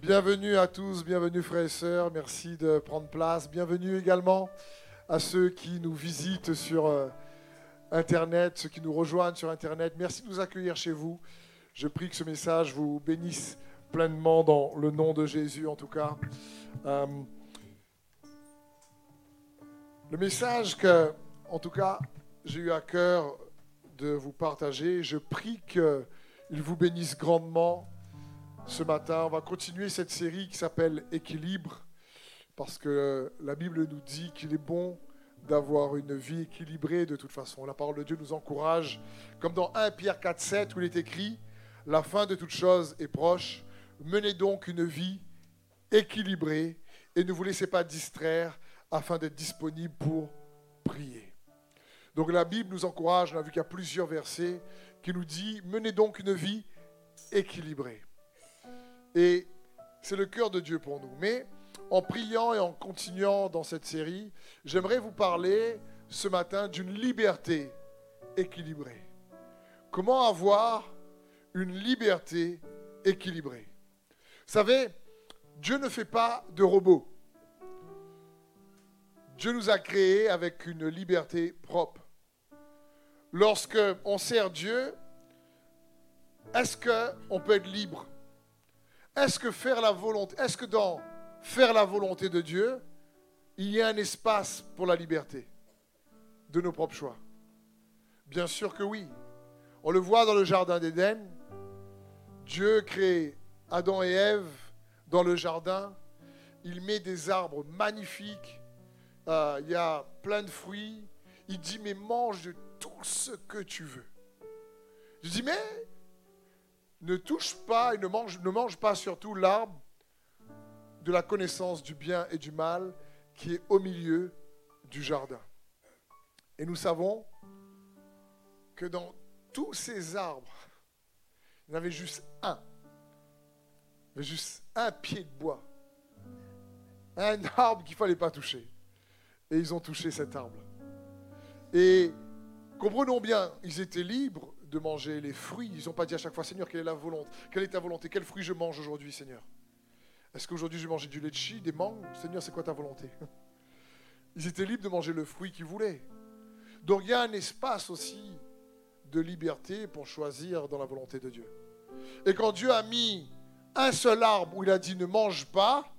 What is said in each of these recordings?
Bienvenue à tous, bienvenue frères et sœurs, merci de prendre place. Bienvenue également à ceux qui nous visitent sur euh, Internet, ceux qui nous rejoignent sur Internet. Merci de nous accueillir chez vous. Je prie que ce message vous bénisse pleinement dans le nom de Jésus en tout cas. Euh, le message que, en tout cas, j'ai eu à cœur de vous partager, je prie qu'il vous bénisse grandement ce matin. On va continuer cette série qui s'appelle Équilibre, parce que la Bible nous dit qu'il est bon d'avoir une vie équilibrée de toute façon. La parole de Dieu nous encourage, comme dans 1 Pierre 4, 7, où il est écrit, La fin de toute chose est proche, menez donc une vie équilibrée et ne vous laissez pas distraire afin d'être disponible pour prier. Donc la Bible nous encourage, on a vu qu'il y a plusieurs versets qui nous dit, menez donc une vie équilibrée. Et c'est le cœur de Dieu pour nous. Mais en priant et en continuant dans cette série, j'aimerais vous parler ce matin d'une liberté équilibrée. Comment avoir une liberté équilibrée? Vous savez, Dieu ne fait pas de robots. Dieu nous a créés avec une liberté propre. Lorsque on sert Dieu, est-ce qu'on peut être libre? Est-ce que faire la volonté, est-ce dans faire la volonté de Dieu, il y a un espace pour la liberté de nos propres choix? Bien sûr que oui. On le voit dans le jardin d'Éden. Dieu crée Adam et Ève dans le jardin. Il met des arbres magnifiques. Euh, il y a plein de fruits. Il dit, mais mange de tout ce que tu veux. Je dis, mais ne touche pas et ne mange, pas surtout l'arbre de la connaissance du bien et du mal qui est au milieu du jardin. Et nous savons que dans tous ces arbres, il y en avait juste un. Il y avait juste un pied de bois. Un arbre qu'il ne fallait pas toucher. Et ils ont touché cet arbre. Et comprenons bien, ils étaient libres de manger les fruits. Ils n'ont pas dit à chaque fois, Seigneur, quelle est la volonté Quelle est ta volonté Quel fruit je mange aujourd'hui, Seigneur? Est-ce qu'aujourd'hui je manger du litchi, des mangues? Seigneur, c'est quoi ta volonté? Ils étaient libres de manger le fruit qu'ils voulaient. Donc il y a un espace aussi de liberté pour choisir dans la volonté de Dieu. Et quand Dieu a mis un seul arbre où il a dit ne mange pas,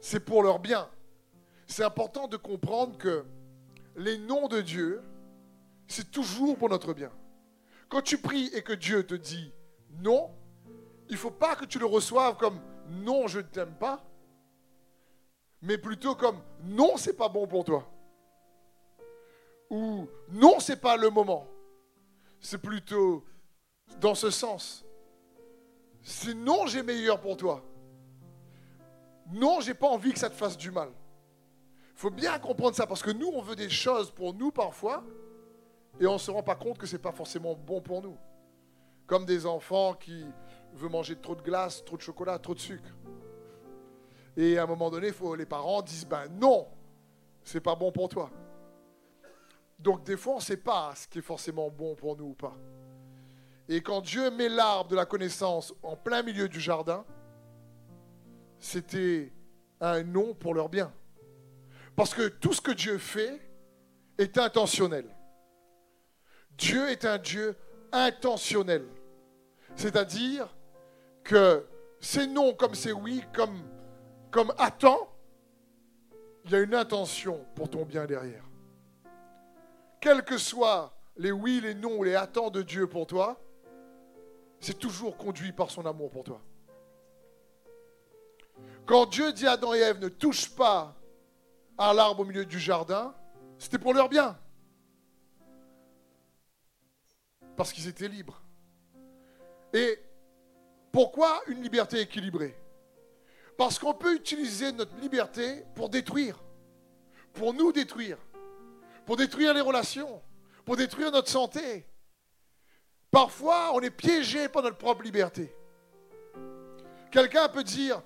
c'est pour leur bien. C'est important de comprendre que les noms de Dieu c'est toujours pour notre bien. Quand tu pries et que Dieu te dit non, il ne faut pas que tu le reçoives comme non, je ne t'aime pas, mais plutôt comme non, c'est pas bon pour toi. Ou non, c'est pas le moment. C'est plutôt dans ce sens. C'est non, j'ai meilleur pour toi. Non, j'ai pas envie que ça te fasse du mal. Il faut bien comprendre ça parce que nous, on veut des choses pour nous parfois et on ne se rend pas compte que ce n'est pas forcément bon pour nous. Comme des enfants qui veulent manger trop de glace, trop de chocolat, trop de sucre. Et à un moment donné, les parents disent ben non, c'est pas bon pour toi. Donc des fois, on ne sait pas ce qui est forcément bon pour nous ou pas. Et quand Dieu met l'arbre de la connaissance en plein milieu du jardin, c'était un non pour leur bien. Parce que tout ce que Dieu fait est intentionnel. Dieu est un Dieu intentionnel. C'est-à-dire que c'est non comme c'est oui, comme, comme attends, il y a une intention pour ton bien derrière. Quels que soient les oui, les non ou les attends de Dieu pour toi, c'est toujours conduit par son amour pour toi. Quand Dieu dit à Adam et Ève ne touche pas à l'arbre au milieu du jardin, c'était pour leur bien. Parce qu'ils étaient libres. Et pourquoi une liberté équilibrée? Parce qu'on peut utiliser notre liberté pour détruire, pour nous détruire, pour détruire les relations, pour détruire notre santé. Parfois, on est piégé par notre propre liberté. Quelqu'un peut dire,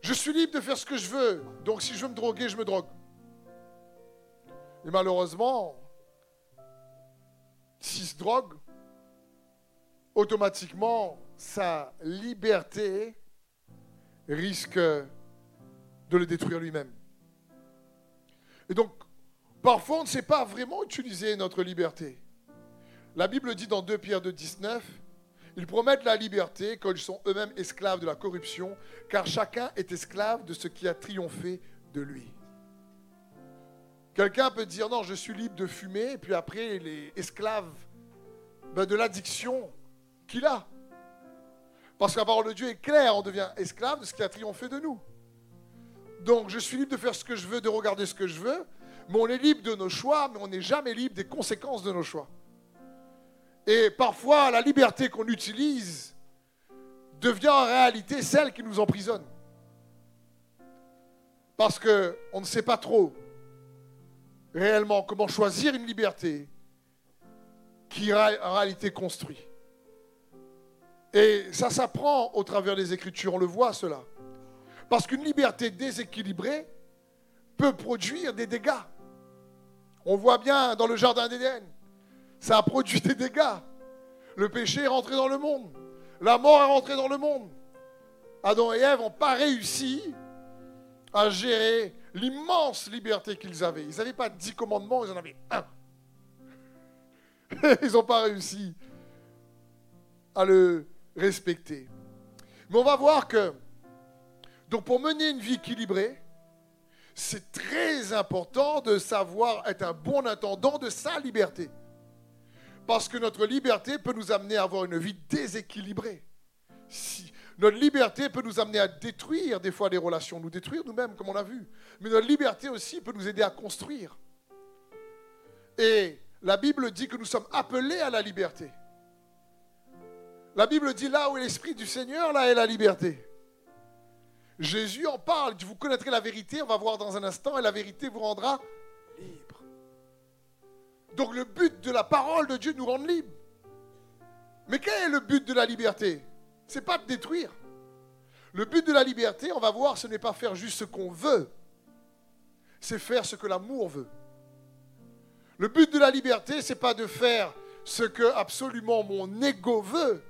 je suis libre de faire ce que je veux, donc si je veux me droguer, je me drogue. Et malheureusement, s'il se drogue, automatiquement, sa liberté risque de le détruire lui-même. Et donc, parfois, on ne sait pas vraiment utiliser notre liberté. La Bible dit dans 2 Pierre 2, 19, ils promettent la liberté quand ils sont eux-mêmes esclaves de la corruption, car chacun est esclave de ce qui a triomphé de lui. Quelqu'un peut dire non, je suis libre de fumer, et puis après, il est esclave ben, de l'addiction qu'il a. Parce que la parole de Dieu est claire, on devient esclave de ce qui a triomphé de nous. Donc je suis libre de faire ce que je veux, de regarder ce que je veux, mais on est libre de nos choix, mais on n'est jamais libre des conséquences de nos choix. Et parfois, la liberté qu'on utilise devient en réalité celle qui nous emprisonne. Parce qu'on ne sait pas trop réellement comment choisir une liberté qui en réalité construit. Et ça s'apprend au travers des Écritures, on le voit cela. Parce qu'une liberté déséquilibrée peut produire des dégâts. On voit bien dans le Jardin d'Éden, ça a produit des dégâts. Le péché est rentré dans le monde. La mort est rentrée dans le monde. Adam et Ève n'ont pas réussi à gérer l'immense liberté qu'ils avaient. Ils n'avaient pas dix commandements, ils en avaient un. ils n'ont pas réussi à le respecter. Mais on va voir que, donc pour mener une vie équilibrée, c'est très important de savoir être un bon intendant de sa liberté. Parce que notre liberté peut nous amener à avoir une vie déséquilibrée. Si, notre liberté peut nous amener à détruire des fois des relations, nous détruire nous-mêmes, comme on a vu. Mais notre liberté aussi peut nous aider à construire. Et la Bible dit que nous sommes appelés à la liberté. La Bible dit là où est l'Esprit du Seigneur, là est la liberté. Jésus en parle, vous connaîtrez la vérité, on va voir dans un instant, et la vérité vous rendra libre. Donc le but de la parole de Dieu nous rend libre. Mais quel est le but de la liberté? C'est pas de détruire. Le but de la liberté, on va voir, ce n'est pas faire juste ce qu'on veut, c'est faire ce que l'amour veut. Le but de la liberté, c'est pas de faire ce que absolument mon ego veut,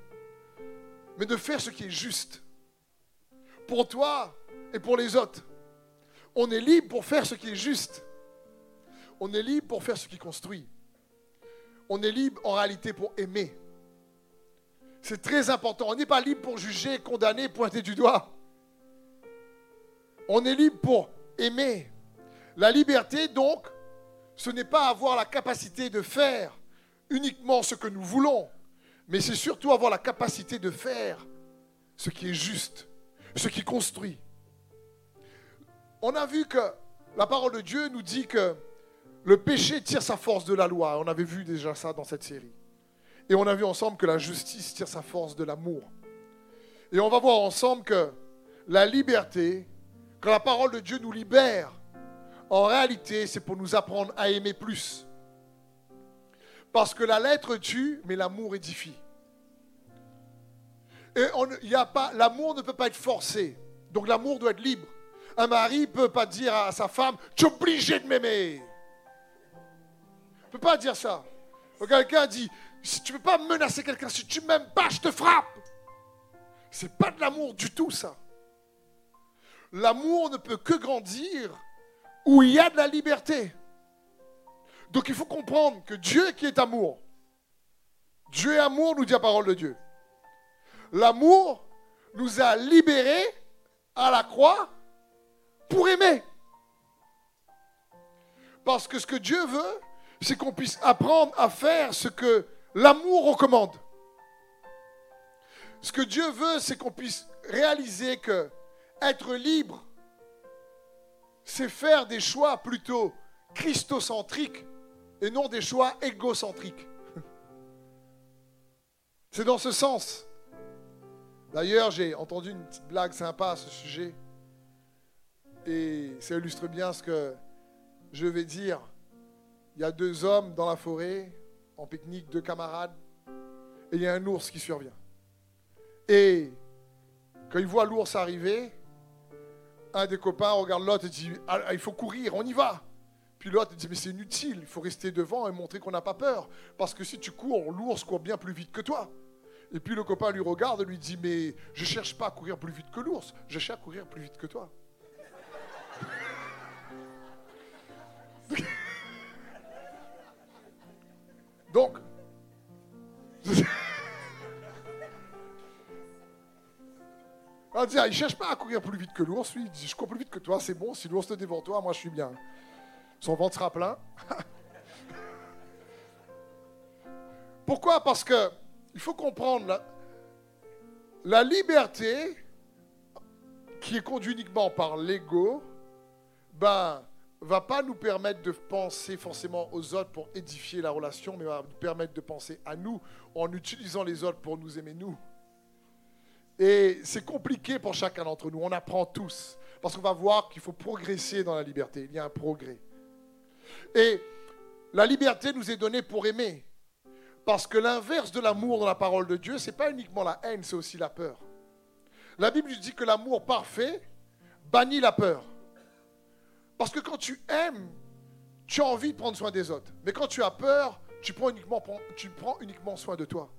mais de faire ce qui est juste. Pour toi et pour les autres. On est libre pour faire ce qui est juste. On est libre pour faire ce qui construit. On est libre en réalité pour aimer. C'est très important. On n'est pas libre pour juger, condamner, pointer du doigt. On est libre pour aimer. La liberté, donc, ce n'est pas avoir la capacité de faire uniquement ce que nous voulons, mais c'est surtout avoir la capacité de faire ce qui est juste, ce qui construit. On a vu que la parole de Dieu nous dit que le péché tire sa force de la loi. On avait vu déjà ça dans cette série. Et on a vu ensemble que la justice tire sa force de l'amour. Et on va voir ensemble que la liberté, quand la parole de Dieu nous libère, en réalité, c'est pour nous apprendre à aimer plus. Parce que la lettre tue, mais l'amour édifie. Et y a pas, l'amour ne peut pas être forcé. Donc l'amour doit être libre. Un mari ne peut pas dire à sa femme, tu es obligé de m'aimer. Il ne peut pas dire ça. Quelqu'un dit, si tu ne peux pas menacer quelqu'un, si tu ne m'aimes pas, je te frappe. C'est pas de l'amour du tout ça. L'amour ne peut que grandir où il y a de la liberté. Donc il faut comprendre que Dieu qui est amour, Dieu est amour, nous dit la parole de Dieu. L'amour nous a libérés à la croix pour aimer. Parce que ce que Dieu veut, c'est qu'on puisse apprendre à faire ce que l'amour recommande. Ce que Dieu veut, c'est qu'on puisse réaliser que être libre, c'est faire des choix plutôt christocentriques et non des choix égocentriques. C'est dans ce sens. D'ailleurs, j'ai entendu une petite blague sympa à ce sujet. Et ça illustre bien ce que je vais dire. Il y a deux hommes dans la forêt, en pique-nique, deux camarades, et il y a un ours qui survient. Et quand ils voient l'ours arriver, un des copains regarde l'autre et dit ah, Il faut courir, on y va. Puis l'autre dit Mais c'est inutile, il faut rester devant et montrer qu'on n'a pas peur. Parce que si tu cours, l'ours court bien plus vite que toi. Et puis le copain lui regarde et lui dit Mais je cherche pas à courir plus vite que l'ours, je cherche à courir plus vite que toi. Donc, on dit, ah, il cherche pas à courir plus vite que l'ours, lui, il dit, je cours plus vite que toi, c'est bon, si l'ours te dévore toi, moi je suis bien. Son ventre sera plein. Pourquoi? Parce que il faut comprendre la, liberté qui est conduite uniquement par l'ego, ben, va pas nous permettre de penser forcément aux autres pour édifier la relation, mais va nous permettre de penser à nous en utilisant les autres pour nous aimer nous. Et c'est compliqué pour chacun d'entre nous. On apprend tous. Parce qu'on va voir qu'il faut progresser dans la liberté. Il y a un progrès. Et la liberté nous est donnée pour aimer. Parce que l'inverse de l'amour dans la parole de Dieu, ce n'est pas uniquement la haine, c'est aussi la peur. La Bible dit que l'amour parfait bannit la peur. Parce que quand tu aimes, tu as envie de prendre soin des autres. Mais quand tu as peur, tu prends uniquement, tu prends uniquement soin de toi.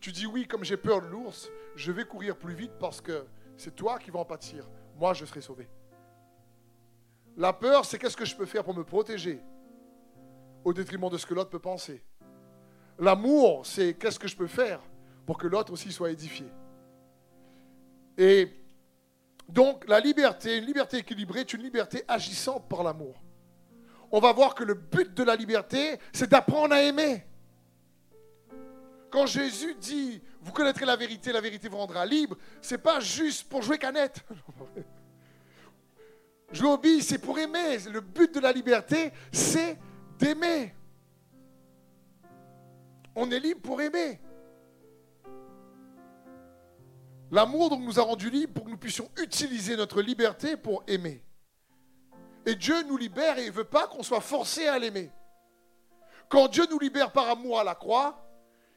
Tu dis oui, comme j'ai peur de l'ours, je vais courir plus vite parce que c'est toi qui vas en pâtir. Moi, je serai sauvé. La peur, c'est qu'est-ce que je peux faire pour me protéger au détriment de ce que l'autre peut penser? L'amour, c'est qu'est-ce que je peux faire pour que l'autre aussi soit édifié? Et donc la liberté, une liberté équilibrée, est une liberté agissante par l'amour. On va voir que le but de la liberté, c'est d'apprendre à aimer. Quand Jésus dit, vous connaîtrez la vérité, la vérité vous rendra libre, c'est pas juste pour jouer canette. Je l'obéis, c'est pour aimer. Le but de la liberté, c'est d'aimer. On est libre pour aimer. L'amour donc nous a rendus libres pour que nous puissions utiliser notre liberté pour aimer. Et Dieu nous libère et ne veut pas qu'on soit forcé à l'aimer. Quand Dieu nous libère par amour à la croix,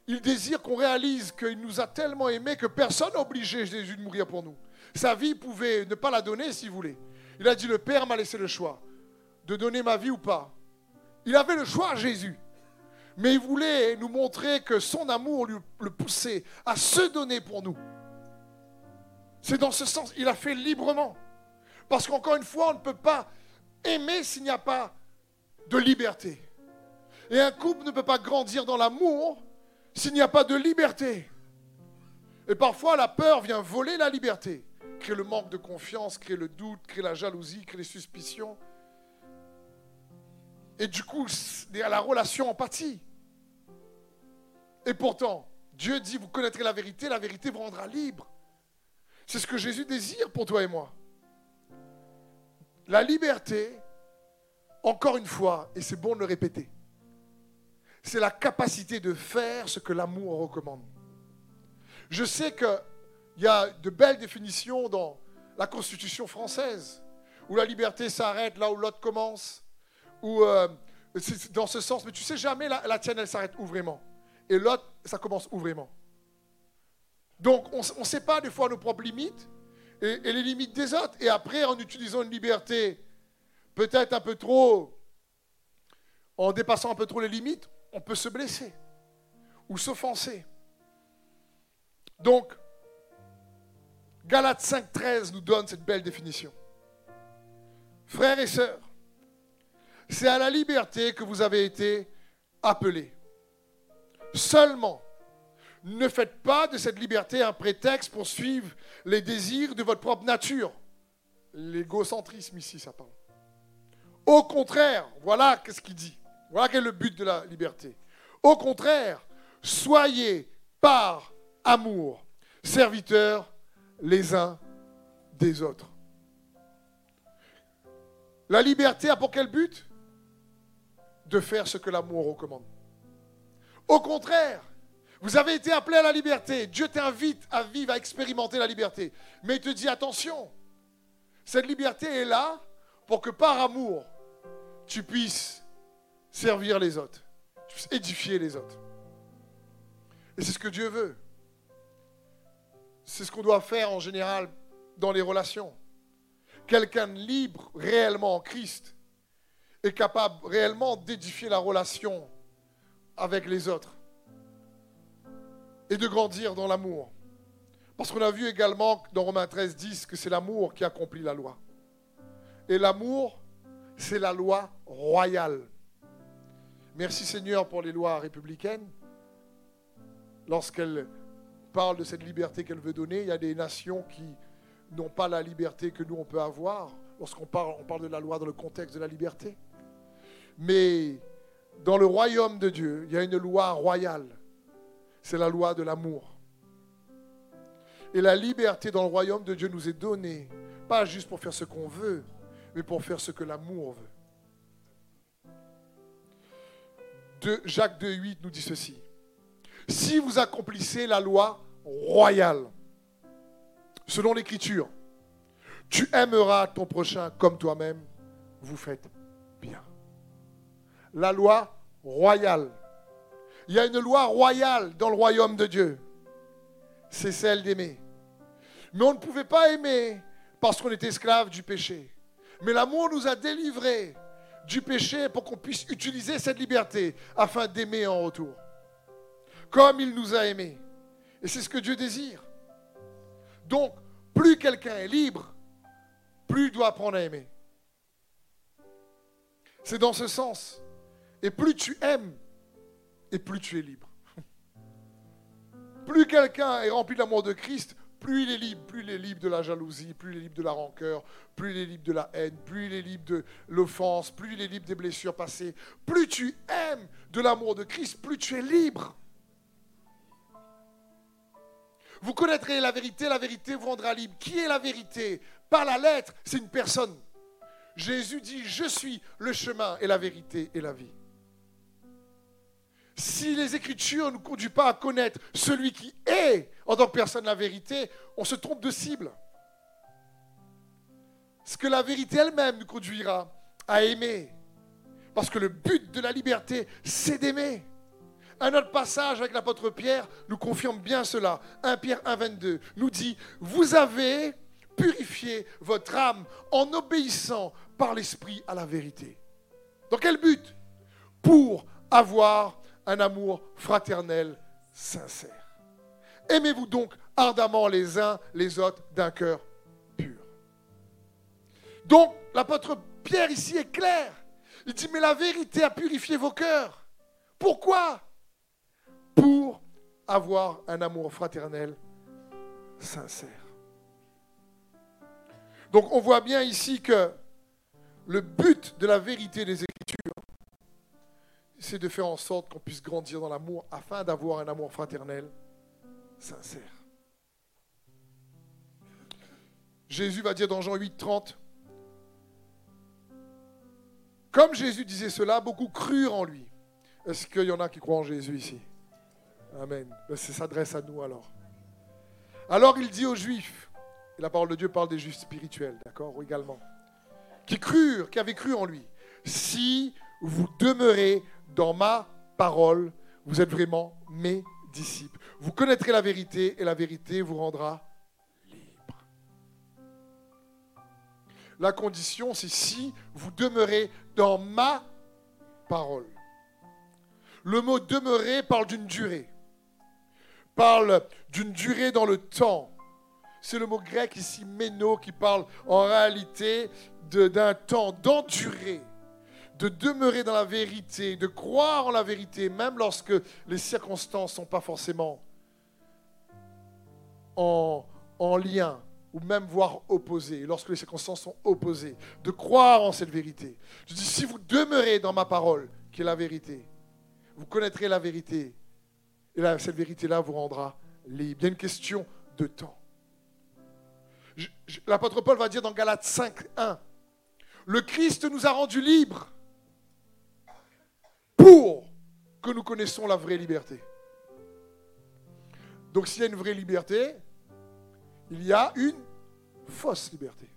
il désire qu'on réalise qu'il nous a tellement aimés que personne n'a obligé Jésus de mourir pour nous. Sa vie pouvait ne pas la donner s'il voulait. Il a dit, le Père m'a laissé le choix de donner ma vie ou pas. Il avait le choix, Jésus. Mais il voulait nous montrer que son amour le poussait à se donner pour nous. C'est dans ce sens, il a fait librement. Parce qu'encore une fois, on ne peut pas aimer s'il n'y a pas de liberté. Et un couple ne peut pas grandir dans l'amour s'il n'y a pas de liberté. Et parfois, la peur vient voler la liberté, créer le manque de confiance, créer le doute, créer la jalousie, créer les suspicions. Et du coup, la relation en pâtit. Et pourtant, Dieu dit, vous connaîtrez la vérité, la vérité vous rendra libre. C'est ce que Jésus désire pour toi et moi. La liberté, encore une fois, et c'est bon de le répéter, c'est la capacité de faire ce que l'amour recommande. Je sais qu'il y a de belles définitions dans la Constitution française, où la liberté s'arrête là où l'autre commence, ou euh, dans ce sens, mais tu sais jamais la, tienne, elle s'arrête où vraiment, et l'autre, ça commence où. Donc, on ne sait pas des fois nos propres limites et, les limites des autres. Et après, en utilisant une liberté peut-être un peu trop, en dépassant un peu trop les limites, on peut se blesser ou s'offenser. Donc, Galates 5.13 nous donne cette belle définition. Frères et sœurs, c'est à la liberté que vous avez été appelés. Seulement, ne faites pas de cette liberté un prétexte pour suivre les désirs de votre propre nature. L'égocentrisme ici, ça parle. Au contraire, voilà ce qu'il dit. Voilà quel est le but de la liberté. Au contraire, soyez par amour serviteurs les uns des autres. La liberté a pour quel but? De faire ce que l'amour recommande. Au contraire, vous avez été appelé à la liberté. Dieu t'invite à vivre, à expérimenter la liberté. Mais il te dit attention, cette liberté est là pour que par amour, tu puisses servir les autres, tu puisses édifier les autres. Et c'est ce que Dieu veut. C'est ce qu'on doit faire en général dans les relations. Quelqu'un libre réellement en Christ est capable réellement d'édifier la relation avec les autres et de grandir dans l'amour. Parce qu'on a vu également dans Romains 13, 10 que c'est l'amour qui accomplit la loi. Et l'amour, c'est la loi royale. Merci Seigneur pour les lois républicaines. Lorsqu'elle parle de cette liberté qu'elle veut donner, il y a des nations qui n'ont pas la liberté que nous, on peut avoir. Lorsqu'on parle, de la loi dans le contexte de la liberté. Mais dans le royaume de Dieu, il y a une loi royale. C'est la loi de l'amour. Et la liberté dans le royaume de Dieu nous est donnée, pas juste pour faire ce qu'on veut, mais pour faire ce que l'amour veut. Jacques 2,8 nous dit ceci. Si vous accomplissez la loi royale, selon l'Écriture, tu aimeras ton prochain comme toi-même, vous faites bien. La loi royale. Il y a une loi royale dans le royaume de Dieu. C'est celle d'aimer. Mais on ne pouvait pas aimer parce qu'on était esclave du péché. Mais l'amour nous a délivrés du péché pour qu'on puisse utiliser cette liberté afin d'aimer en retour. Comme il nous a aimés. Et c'est ce que Dieu désire. Donc, plus quelqu'un est libre, plus il doit apprendre à aimer. C'est dans ce sens. Et plus tu aimes, et plus tu es libre. Plus quelqu'un est rempli de l'amour de Christ, plus il est libre, plus il est libre de la jalousie, plus il est libre de la rancœur, plus il est libre de la haine, plus il est libre de l'offense, plus il est libre des blessures passées. Plus tu aimes de l'amour de Christ, plus tu es libre. Vous connaîtrez la vérité, la vérité vous rendra libre. Qui est la vérité? Par la lettre, c'est une personne. Jésus dit, je suis le chemin et la vérité et la vie. Si les Écritures ne nous conduisent pas à connaître celui qui est en tant que personne la vérité, on se trompe de cible. Ce que la vérité elle-même nous conduira à aimer. Parce que le but de la liberté, c'est d'aimer. Un autre passage avec l'apôtre Pierre nous confirme bien cela. 1 Pierre 1, 22 nous dit, vous avez purifié votre âme en obéissant par l'Esprit à la vérité. Dans quel but? Pour avoir un amour fraternel sincère. Aimez-vous donc ardemment les uns les autres d'un cœur pur. Donc, l'apôtre Pierre ici est clair. Il dit, mais la vérité a purifié vos cœurs. Pourquoi? Pour avoir un amour fraternel sincère. Donc on voit bien ici que le but de la vérité des Écritures, c'est de faire en sorte qu'on puisse grandir dans l'amour afin d'avoir un amour fraternel sincère. Jésus va dire dans Jean 8, 30, comme Jésus disait cela, beaucoup crurent en lui. Est-ce qu'il y en a qui croient en Jésus ici? Amen. Ben, ça s'adresse à nous alors. Alors il dit aux Juifs, et la parole de Dieu parle des Juifs spirituels, d'accord, également, qui crurent, qui avaient cru en lui. Si vous demeurez dans ma parole, vous êtes vraiment mes disciples. Vous connaîtrez la vérité et la vérité vous rendra libre. La condition, c'est si vous demeurez dans ma parole. Le mot demeurer parle d'une durée, parle d'une durée dans le temps. C'est le mot grec ici, méno, qui parle en réalité d'un temps d'endurer de demeurer dans la vérité, de croire en la vérité, même lorsque les circonstances ne sont pas forcément en, en lien, ou même voire opposées, lorsque les circonstances sont opposées, de croire en cette vérité. Je dis, si vous demeurez dans ma parole, qui est la vérité, vous connaîtrez la vérité, et cette vérité-là vous rendra libre. Il y a une question de temps. L'apôtre Paul va dire dans Galates 5, 1, le Christ nous a rendus libres pour que nous connaissons la vraie liberté. Donc s'il y a une vraie liberté, il y a une fausse liberté.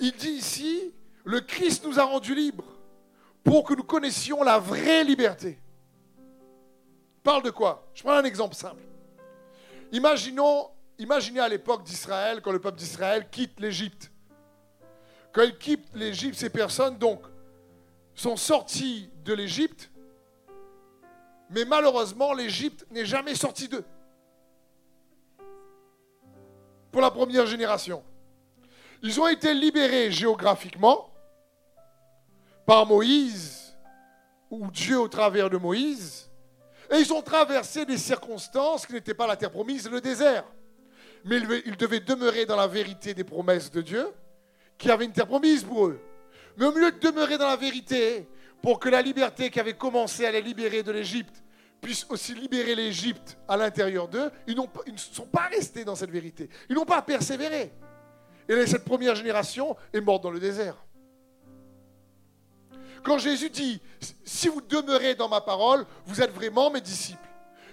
Il dit ici, le Christ nous a rendus libres pour que nous connaissions la vraie liberté. Parle de quoi? Je prends un exemple simple. Imaginons, imaginez à l'époque d'Israël, quand le peuple d'Israël quitte l'Égypte. Quand il quitte l'Égypte, ces personnes, donc, sont sortis de l'Égypte, Mais malheureusement, l'Égypte n'est jamais sortie d'eux. Pour la première génération. Ils ont été libérés géographiquement par Moïse, ou Dieu au travers de Moïse, et ils ont traversé des circonstances qui n'étaient pas la terre promise, le désert. Mais ils devaient demeurer dans la vérité des promesses de Dieu, qui avait une terre promise pour eux. Mais au lieu de demeurer dans la vérité, pour que la liberté qui avait commencé à les libérer de l'Égypte puisse aussi libérer l'Égypte à l'intérieur d'eux, ils, ne sont pas restés dans cette vérité. Ils n'ont pas persévéré. Et cette première génération est morte dans le désert. Quand Jésus dit, si vous demeurez dans ma parole, vous êtes vraiment mes disciples.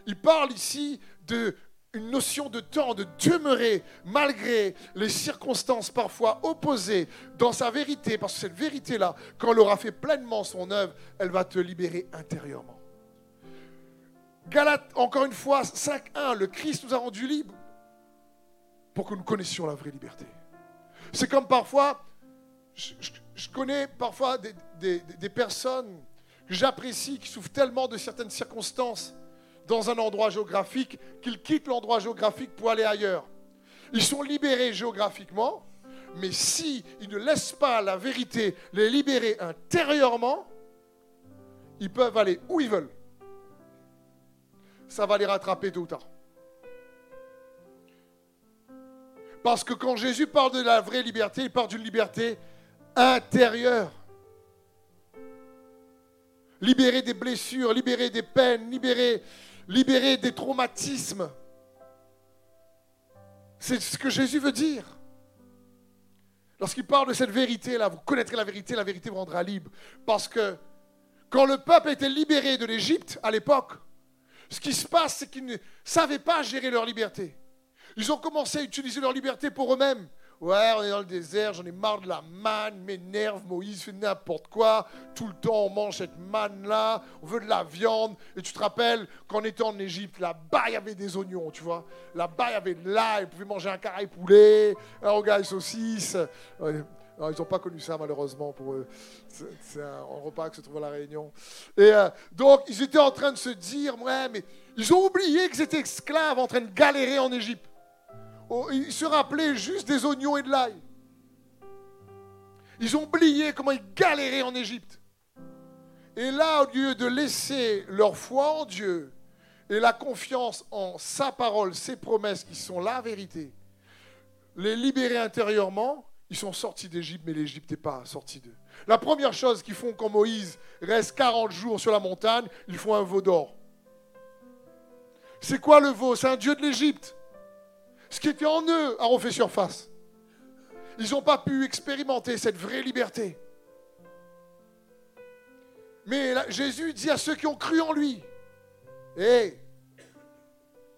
Il parle ici de une notion de temps, de demeurer malgré les circonstances parfois opposées dans sa vérité, parce que cette vérité-là, quand elle aura fait pleinement son œuvre, elle va te libérer intérieurement. Galate, encore une fois, 5.1, le Christ nous a rendus libres pour que nous connaissions la vraie liberté. C'est comme parfois, connais parfois des, personnes que j'apprécie, qui souffrent tellement de certaines circonstances dans un endroit géographique qu'ils quittent l'endroit géographique pour aller ailleurs. Ils sont libérés géographiquement, mais si ne laissent pas la vérité les libérer intérieurement, ils peuvent aller où ils veulent. Ça va les rattraper tôt ou tard. Parce que quand Jésus parle de la vraie liberté, il parle d'une liberté intérieure. Libérer des blessures, libérer des peines, libérer, libérer des traumatismes. C'est ce que Jésus veut dire. Lorsqu'il parle de cette vérité-là, vous connaîtrez la vérité, la vérité vous rendra libre. Parce que quand le peuple était libéré de l'Égypte à l'époque, ce qui se passe, c'est qu'ils ne savaient pas gérer leur liberté. Ils ont commencé à utiliser leur liberté pour eux-mêmes. Ouais, on est dans le désert, j'en ai marre de la manne, m'énerve, Moïse fait n'importe quoi. Tout le temps, on mange cette manne-là, on veut de la viande. Et tu te rappelles qu'en étant en Égypte, là-bas, il y avait des oignons, tu vois. Là-bas, il y avait de l'ail, ils pouvaient manger un carré poulet, un regard saucisse. ils n'ont pas connu ça, malheureusement, pour eux. C'est un repas qui se trouve à La Réunion. Et euh, donc, ils étaient en train de se dire, ouais, mais ils ont oublié qu'ils étaient esclaves en train de galérer en Égypte. Oh, ils se rappelaient juste des oignons et de l'ail. Ils ont oublié comment ils galéraient en Égypte. Et là, au lieu de laisser leur foi en Dieu et la confiance en sa parole, ses promesses qui sont la vérité, les libérer intérieurement, ils sont sortis d'Égypte, mais l'Égypte n'est pas sortie d'eux. La première chose qu'ils font quand Moïse reste 40 jours sur la montagne, ils font un veau d'or. C'est quoi le veau? C'est un dieu de l'Égypte. Qui était en eux a refait surface. Ils n'ont pas pu expérimenter cette vraie liberté. Mais Jésus dit à ceux qui ont cru en lui, et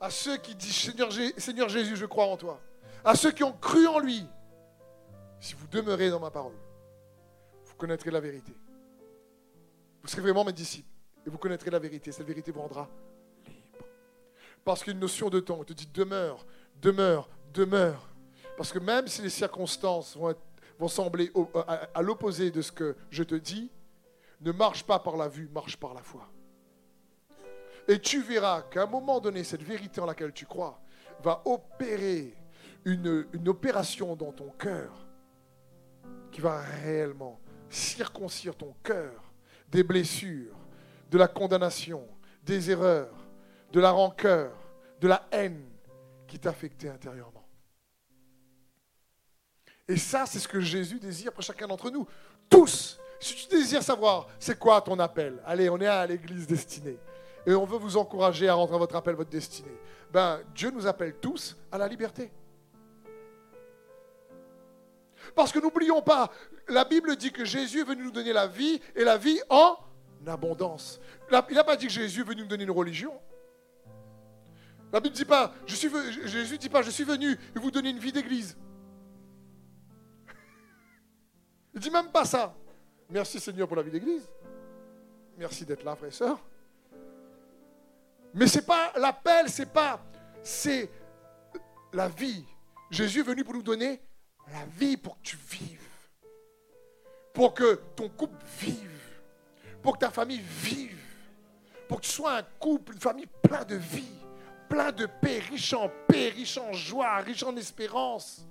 à ceux qui disent Seigneur, Seigneur Jésus, je crois en toi, à ceux qui ont cru en lui, si vous demeurez dans ma parole, vous connaîtrez la vérité. Vous serez vraiment mes disciples et vous connaîtrez la vérité. Cette vérité vous rendra libre. Parce qu'une notion de temps, on te dit demeure, demeure, demeure. Parce que même si les circonstances vont, sembler à, l'opposé de ce que je te dis, ne marche pas par la vue, marche par la foi. Et tu verras qu'à un moment donné, cette vérité en laquelle tu crois va opérer une, une opération dans ton cœur qui va réellement circoncire ton cœur des blessures, de la condamnation, des erreurs, de la rancœur, de la haine, qui t'affectait intérieurement. Et ça, c'est ce que Jésus désire pour chacun d'entre nous. Tous. Si tu désires savoir c'est quoi ton appel, allez, on est à l'église destinée. Et on veut vous encourager à rentrer à votre appel, votre destinée. Ben, Dieu nous appelle tous à la liberté. Parce que n'oublions pas, la Bible dit que Jésus est venu nous donner la vie et la vie en abondance. Il n'a pas dit que Jésus est venu nous donner une religion. La Bible dit pas, Jésus dit pas, je suis venu vous donner une vie d'église. Il dit même pas ça. Merci Seigneur pour la vie d'église. Merci d'être là, frère et soeur. Mais c'est pas l'appel, c'est pas, c'est la vie. Jésus est venu pour nous donner la vie pour que tu vives. Pour que ton couple vive. Pour que ta famille vive pour que tu sois un couple, une famille plein de vie, plein de paix, riche en paix, riche en joie, riche en espérance.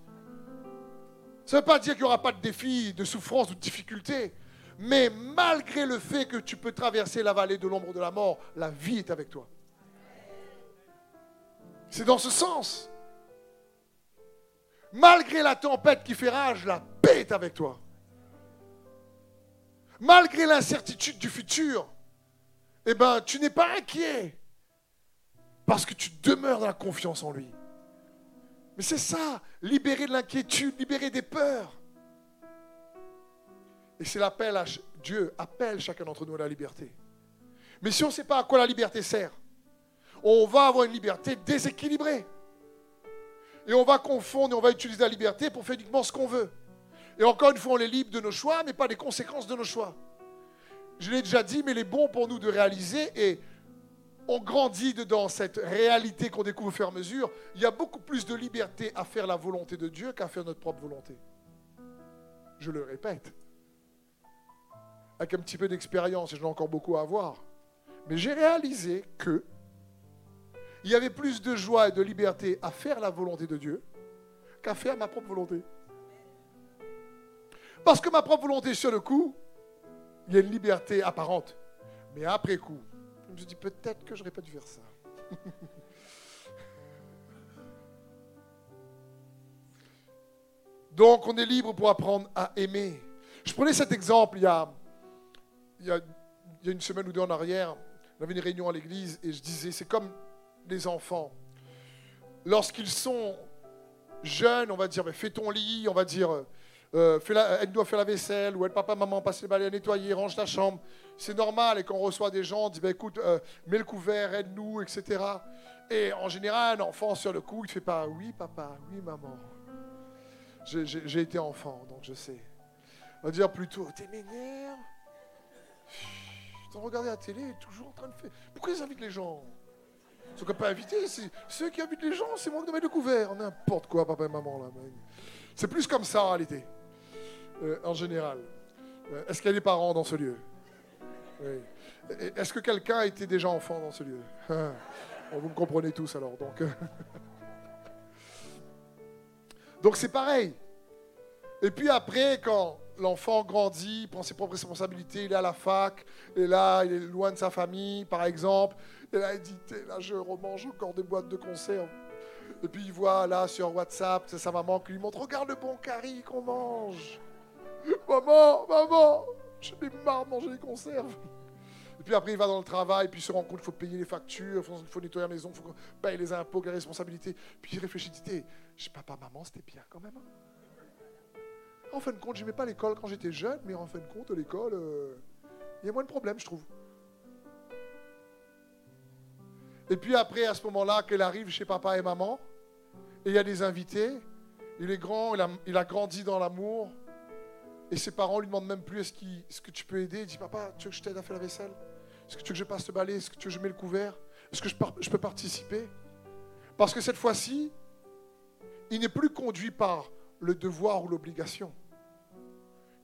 Ça ne veut pas dire qu'il n'y aura pas de défis, de souffrances ou de difficultés. Mais malgré le fait que tu peux traverser la vallée de l'ombre de la mort, la vie est avec toi. C'est dans ce sens. Malgré la tempête qui fait rage, la paix est avec toi. Malgré l'incertitude du futur, eh ben, tu n'es pas inquiet. Parce que tu demeures dans la confiance en lui. Mais c'est ça, libérer de l'inquiétude, libérer des peurs. Et c'est l'appel à Dieu, appelle chacun d'entre nous à la liberté. Mais si on ne sait pas à quoi la liberté sert, on va avoir une liberté déséquilibrée. Et on va confondre on va utiliser la liberté pour faire uniquement ce qu'on veut. Et encore une fois, on est libre de nos choix, mais pas des conséquences de nos choix. Je l'ai déjà dit, mais il est bon pour nous de réaliser et on grandit dedans cette réalité qu'on découvre au fur et à mesure. Il y a beaucoup plus de liberté à faire la volonté de Dieu qu'à faire notre propre volonté. Je le répète. Avec un petit peu d'expérience, et j'en ai encore beaucoup à avoir. Mais j'ai réalisé que il y avait plus de joie et de liberté à faire la volonté de Dieu qu'à faire ma propre volonté. Parce que ma propre volonté, sur le coup, il y a une liberté apparente. Mais après coup, je me suis dit peut-être que j'aurais pas dû faire ça. Donc on est libre pour apprendre à aimer. Je prenais cet exemple il y a, il y a, il y a une semaine ou deux en arrière. On avait une réunion à l'église et je disais, c'est comme les enfants. Lorsqu'ils sont jeunes, on va dire, fais ton lit, on va dire, euh, aide-nous à faire la vaisselle, ou aide papa, maman, passe les balais à nettoyer, range ta chambre. C'est normal, et quand on reçoit des gens, on dit, bah, écoute, euh, mets le couvert, aide-nous, etc. Et en général, un enfant, sur le coup, il ne fait pas, oui papa, oui maman. J'ai été enfant, donc je sais. On va dire plutôt, t'es m'énerve. Tu regarder la télé, toujours en train de faire. Pourquoi ils invitent les gens? Ils sont pas invités. Ceux qui invitent les gens, c'est moi qui de mettre le couvert. N'importe quoi, papa et maman. là. C'est plus comme ça en réalité. Euh, en général. Euh, est-ce qu'il y a des parents dans ce lieu? Est-ce que quelqu'un a été déjà enfant dans ce lieu? Vous me comprenez tous alors. Donc, donc c'est pareil. Et puis après, quand l'enfant grandit, prend ses propres responsabilités, il est à la fac, et là, il est loin de sa famille, par exemple, et là, il dit, là, je remange encore des boîtes de conserve. Et puis il voit là sur WhatsApp, c'est sa maman qui lui montre, regarde le bon curry qu'on mange. Maman, maman, j'ai marre de manger les conserves. Et puis après, il va dans le travail, puis il se rend compte qu'il faut payer les factures, il faut, nettoyer la maison, il faut payer les impôts, les responsabilités. Puis il réfléchit, il dit, je papa, maman, c'était bien quand même. Hein. En fin de compte, je n'aimais pas l'école quand j'étais jeune, mais en fin de compte, l'école, euh, il y a moins de problèmes, je trouve. Et puis après, à ce moment-là, qu'elle arrive chez papa et maman, et il y a des invités, il est grand, il a grandi dans l'amour, et ses parents lui demandent même plus est-ce, que tu peux aider? Il dit Papa, tu veux que je t'aide à faire la vaisselle? Est-ce que tu veux que je passe le balai? Est-ce que tu veux que je mette le couvert? Est-ce que je, je peux participer? Parce que cette fois-ci, il n'est plus conduit par le devoir ou l'obligation.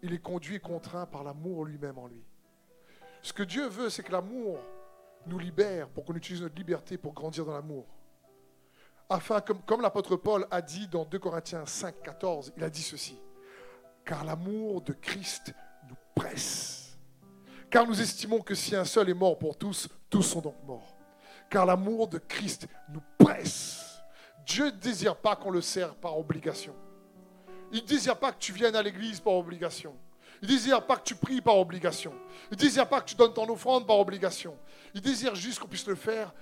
Il est conduit et contraint par l'amour lui-même en lui. Ce que Dieu veut, c'est que l'amour nous libère pour qu'on utilise notre liberté pour grandir dans l'amour. Afin, comme, comme l'apôtre Paul a dit dans 2 Corinthiens 5, 14, il a dit ceci car l'amour de Christ nous presse. Car nous estimons que si un seul est mort pour tous, tous sont donc morts. Car l'amour de Christ nous presse. Dieu ne désire pas qu'on le sert par obligation. Il ne désire pas que tu viennes à l'église par obligation. Il ne désire pas que tu pries par obligation. Il ne désire pas que tu donnes ton offrande par obligation. Il désire juste qu'on puisse le faire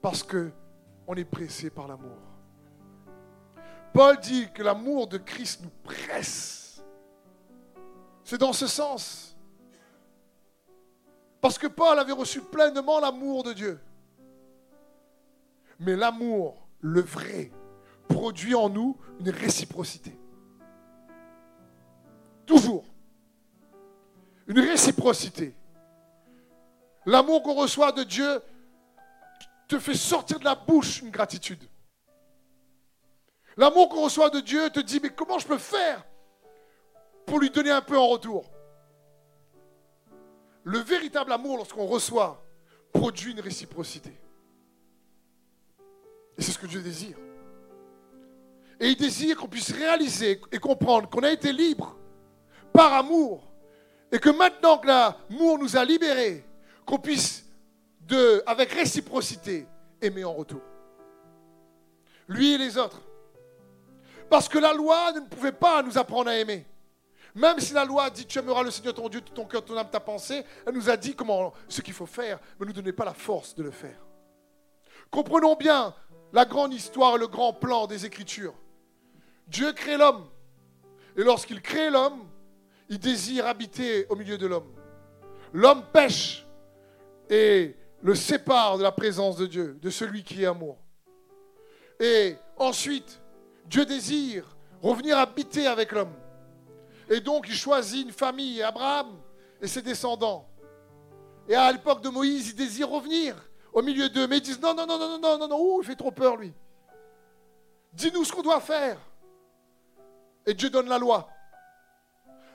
parce que on est pressé par l'amour. Paul dit que l'amour de Christ nous presse. C'est dans ce sens. Parce que Paul avait reçu pleinement l'amour de Dieu. Mais l'amour, le vrai, produit en nous une réciprocité. Toujours. Une réciprocité. L'amour qu'on reçoit de Dieu te fait sortir de la bouche une gratitude. L'amour qu'on reçoit de Dieu te dit, mais comment je peux faire pour lui donner un peu en retour. Le véritable amour, lorsqu'on reçoit, produit une réciprocité. Et c'est ce que Dieu désire. Et il désire qu'on puisse réaliser et comprendre qu'on a été libre par amour. Et que maintenant que l'amour nous a libérés, qu'on puisse, de, avec réciprocité, aimer en retour. Lui et les autres. Parce que la loi ne pouvait pas nous apprendre à aimer. Même si la loi dit tu aimeras le Seigneur ton Dieu, ton cœur, ton âme, ta pensée, elle nous a dit comment, ce qu'il faut faire, mais ne nous donnait pas la force de le faire. Comprenons bien la grande histoire et le grand plan des Écritures. Dieu crée l'homme. Et lorsqu'il crée l'homme, il désire habiter au milieu de l'homme. L'homme pêche et le sépare de la présence de Dieu, de celui qui est amour. Et ensuite, Dieu désire revenir habiter avec l'homme. Et donc, il choisit une famille, Abraham et ses descendants. Et à l'époque de Moïse, il désire revenir au milieu d'eux. Mais ils disent non, non, non, non, non, non, non, ouh, il fait trop peur, lui. Dis-nous ce qu'on doit faire. Et Dieu donne la loi.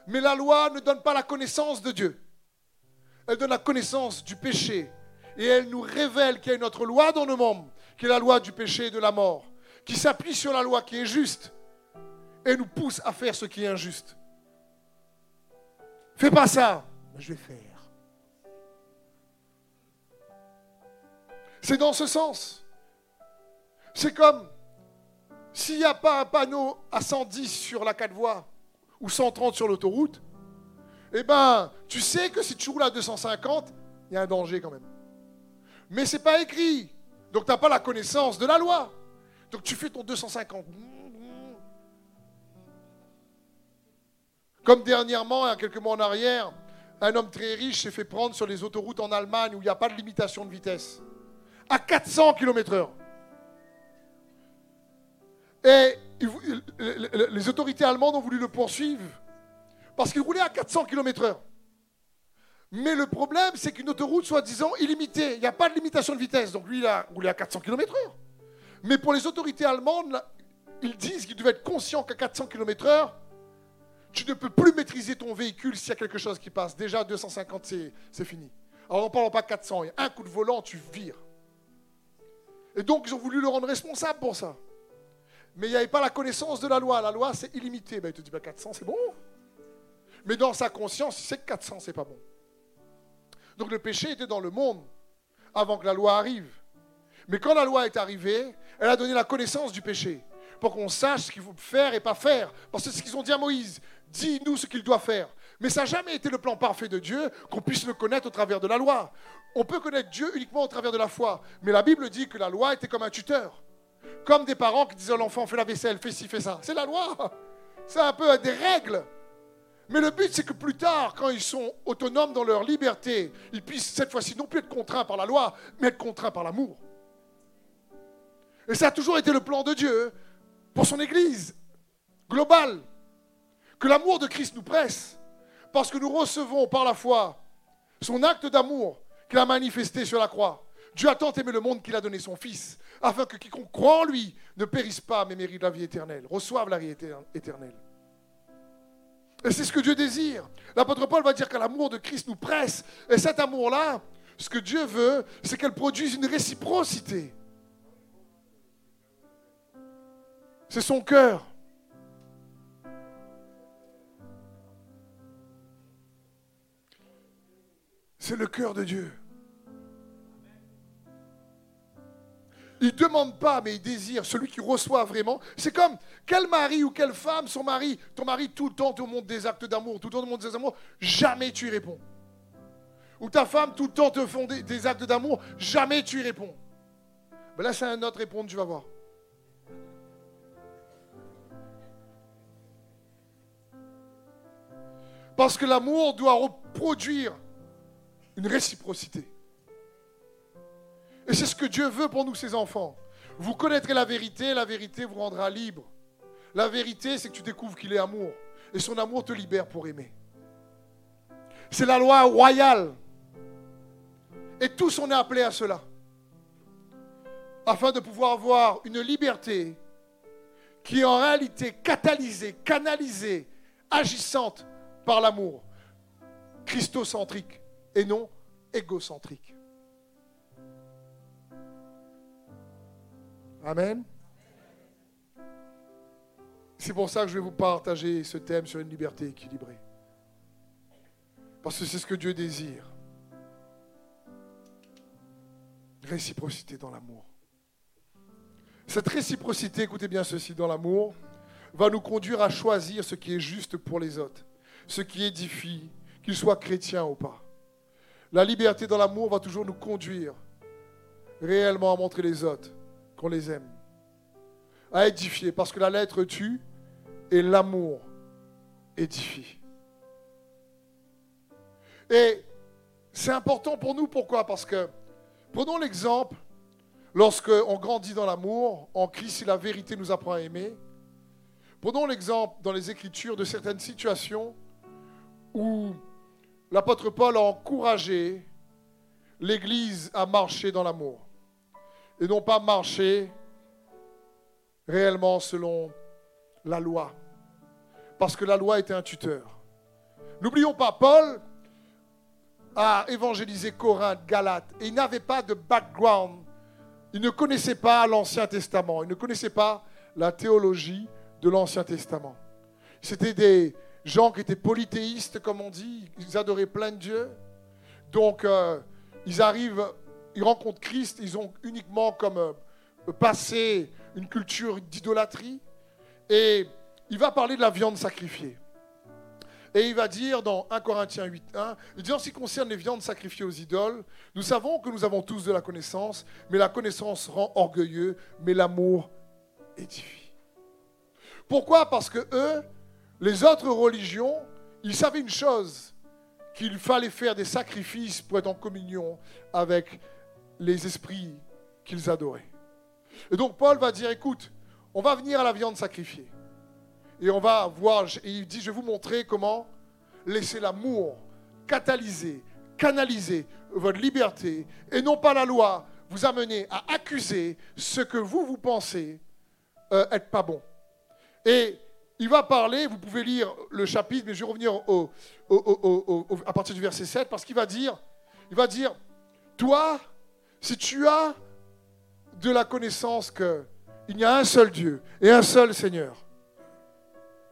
Mais la loi ne donne pas la connaissance de Dieu. Elle donne la connaissance du péché. Et elle nous révèle qu'il y a une autre loi dans le monde, qui est la loi du péché et de la mort, qui s'appuie sur la loi qui est juste et nous pousse à faire ce qui est injuste. Fais pas ça. Je vais faire. C'est dans ce sens. C'est comme s'il n'y a pas un panneau à 110 sur la 4 voies ou 130 sur l'autoroute, eh ben, tu sais que si tu roules à 250, il y a un danger quand même. Mais ce n'est pas écrit. Donc tu n'as pas la connaissance de la loi. Donc tu fais ton 250. Comme dernièrement, il y a quelques mois en arrière, un homme très riche s'est fait prendre sur les autoroutes en Allemagne où il n'y a pas de limitation de vitesse à 400 km/h. Et les autorités allemandes ont voulu le poursuivre parce qu'il roulait à 400 km/h. Mais le problème, c'est qu'une autoroute, soi-disant, illimitée, il n'y a pas de limitation de vitesse. Donc lui, il a roulé à 400 km/h. Mais pour les autorités allemandes, ils disent qu'ils devaient être conscients qu'à 400 km/h, tu ne peux plus maîtriser ton véhicule s'il y a quelque chose qui passe. Déjà, 250, c'est fini. Alors, n'en parlons pas 400. Un coup de volant, tu vires. Et donc, ils ont voulu le rendre responsable pour ça. Mais il n'y avait pas la connaissance de la loi. La loi, c'est illimité. Ben, il te dit, 400, bah, c'est bon. Mais dans sa conscience, il sait que 400, c'est pas bon. Donc le péché était dans le monde avant que la loi arrive. Mais quand la loi est arrivée, elle a donné la connaissance du péché pour qu'on sache ce qu'il faut faire et pas faire. Parce que c'est ce qu'ils ont dit à Moïse. Dis-nous ce qu'il doit faire. Mais ça n'a jamais été le plan parfait de Dieu qu'on puisse le connaître au travers de la loi. On peut connaître Dieu uniquement au travers de la foi. Mais la Bible dit que la loi était comme un tuteur. Comme des parents qui disaient à l'enfant, fais la vaisselle, fais ci, fais ça. C'est la loi. C'est un peu des règles. Mais le but, c'est que plus tard, quand ils sont autonomes dans leur liberté, ils puissent cette fois-ci non plus être contraints par la loi, mais être contraints par l'amour. Et ça a toujours été le plan de Dieu pour son Église globale. Que l'amour de Christ nous presse, parce que nous recevons par la foi son acte d'amour qu'il a manifesté sur la croix. Dieu a tant aimé le monde qu'il a donné son Fils, afin que quiconque croit en lui ne périsse pas, mais mérite la vie éternelle, reçoive la vie éternelle. Et c'est ce que Dieu désire. L'apôtre Paul va dire que l'amour de Christ nous presse. Et cet amour-là, ce que Dieu veut, c'est qu'elle produise une réciprocité. C'est son cœur. C'est le cœur de Dieu. Il ne demande pas, mais il désire. Celui qui reçoit vraiment. C'est comme quel mari ou quelle femme, son mari, ton mari tout le temps te montre des actes d'amour, tout le temps te montre des amours, jamais tu y réponds. Ou ta femme tout le temps te font des, actes d'amour, jamais tu y réponds. Ben là, c'est un autre répondre, tu vas voir. Parce que l'amour doit reproduire une réciprocité. Et c'est ce que Dieu veut pour nous, ses enfants. Vous connaîtrez la vérité, la vérité vous rendra libre. La vérité, c'est que tu découvres qu'il est amour. Et son amour te libère pour aimer. C'est la loi royale. Et tous on est appelés à cela. Afin de pouvoir avoir une liberté qui est en réalité catalysée, canalisée, agissante par l'amour. Christocentrique et non égocentrique. Amen. C'est pour ça que je vais vous partager ce thème sur une liberté équilibrée. Parce que c'est ce que Dieu désire. Réciprocité dans l'amour. Cette réciprocité, écoutez bien ceci, dans l'amour, va nous conduire à choisir ce qui est juste pour les autres, ce qui édifie, qu'ils soient chrétiens ou pas. La liberté dans l'amour va toujours nous conduire réellement à montrer les autres qu'on les aime, à édifier, parce que la lettre tue et l'amour édifie. Et c'est important pour nous, pourquoi? Parce que, prenons l'exemple, lorsqu'on grandit dans l'amour, en Christ, si la vérité nous apprend à aimer, prenons l'exemple dans les Écritures de certaines situations où l'apôtre Paul a encouragé l'Église à marcher dans l'amour et non pas marcher réellement selon la loi. Parce que la loi était un tuteur. N'oublions pas, Paul a évangélisé Corinthe, Galate, et il n'avait pas de background. Il ne connaissait pas l'Ancien Testament, il ne connaissait pas la théologie de l'Ancien Testament. C'était des gens qui étaient polythéistes, comme on dit, ils adoraient plein de dieux. Donc, euh, ils arrivent ils rencontrent Christ, ils ont uniquement comme euh, passé une culture d'idolâtrie. Et il va parler de la viande sacrifiée. Et il va dire dans 1 Corinthiens 8.1, il dit en ce qui concerne les viandes sacrifiées aux idoles, nous savons que nous avons tous de la connaissance, mais la connaissance rend orgueilleux, mais l'amour édifie. Pourquoi? Parce que eux, les autres religions, ils savaient une chose, qu'il fallait faire des sacrifices pour être en communion avec les esprits qu'ils adoraient. Et donc Paul va dire, écoute, on va venir à la viande sacrifiée. Et on va voir, et il dit, je vais vous montrer comment laisser l'amour catalyser, canaliser votre liberté, et non pas la loi vous amener à accuser ce que vous, vous pensez euh, être pas bon. Et il va parler, vous pouvez lire le chapitre, mais je vais revenir à partir du verset 7, parce qu'il va dire, il va dire, toi, si tu as de la connaissance qu'il y a un seul Dieu et un seul Seigneur,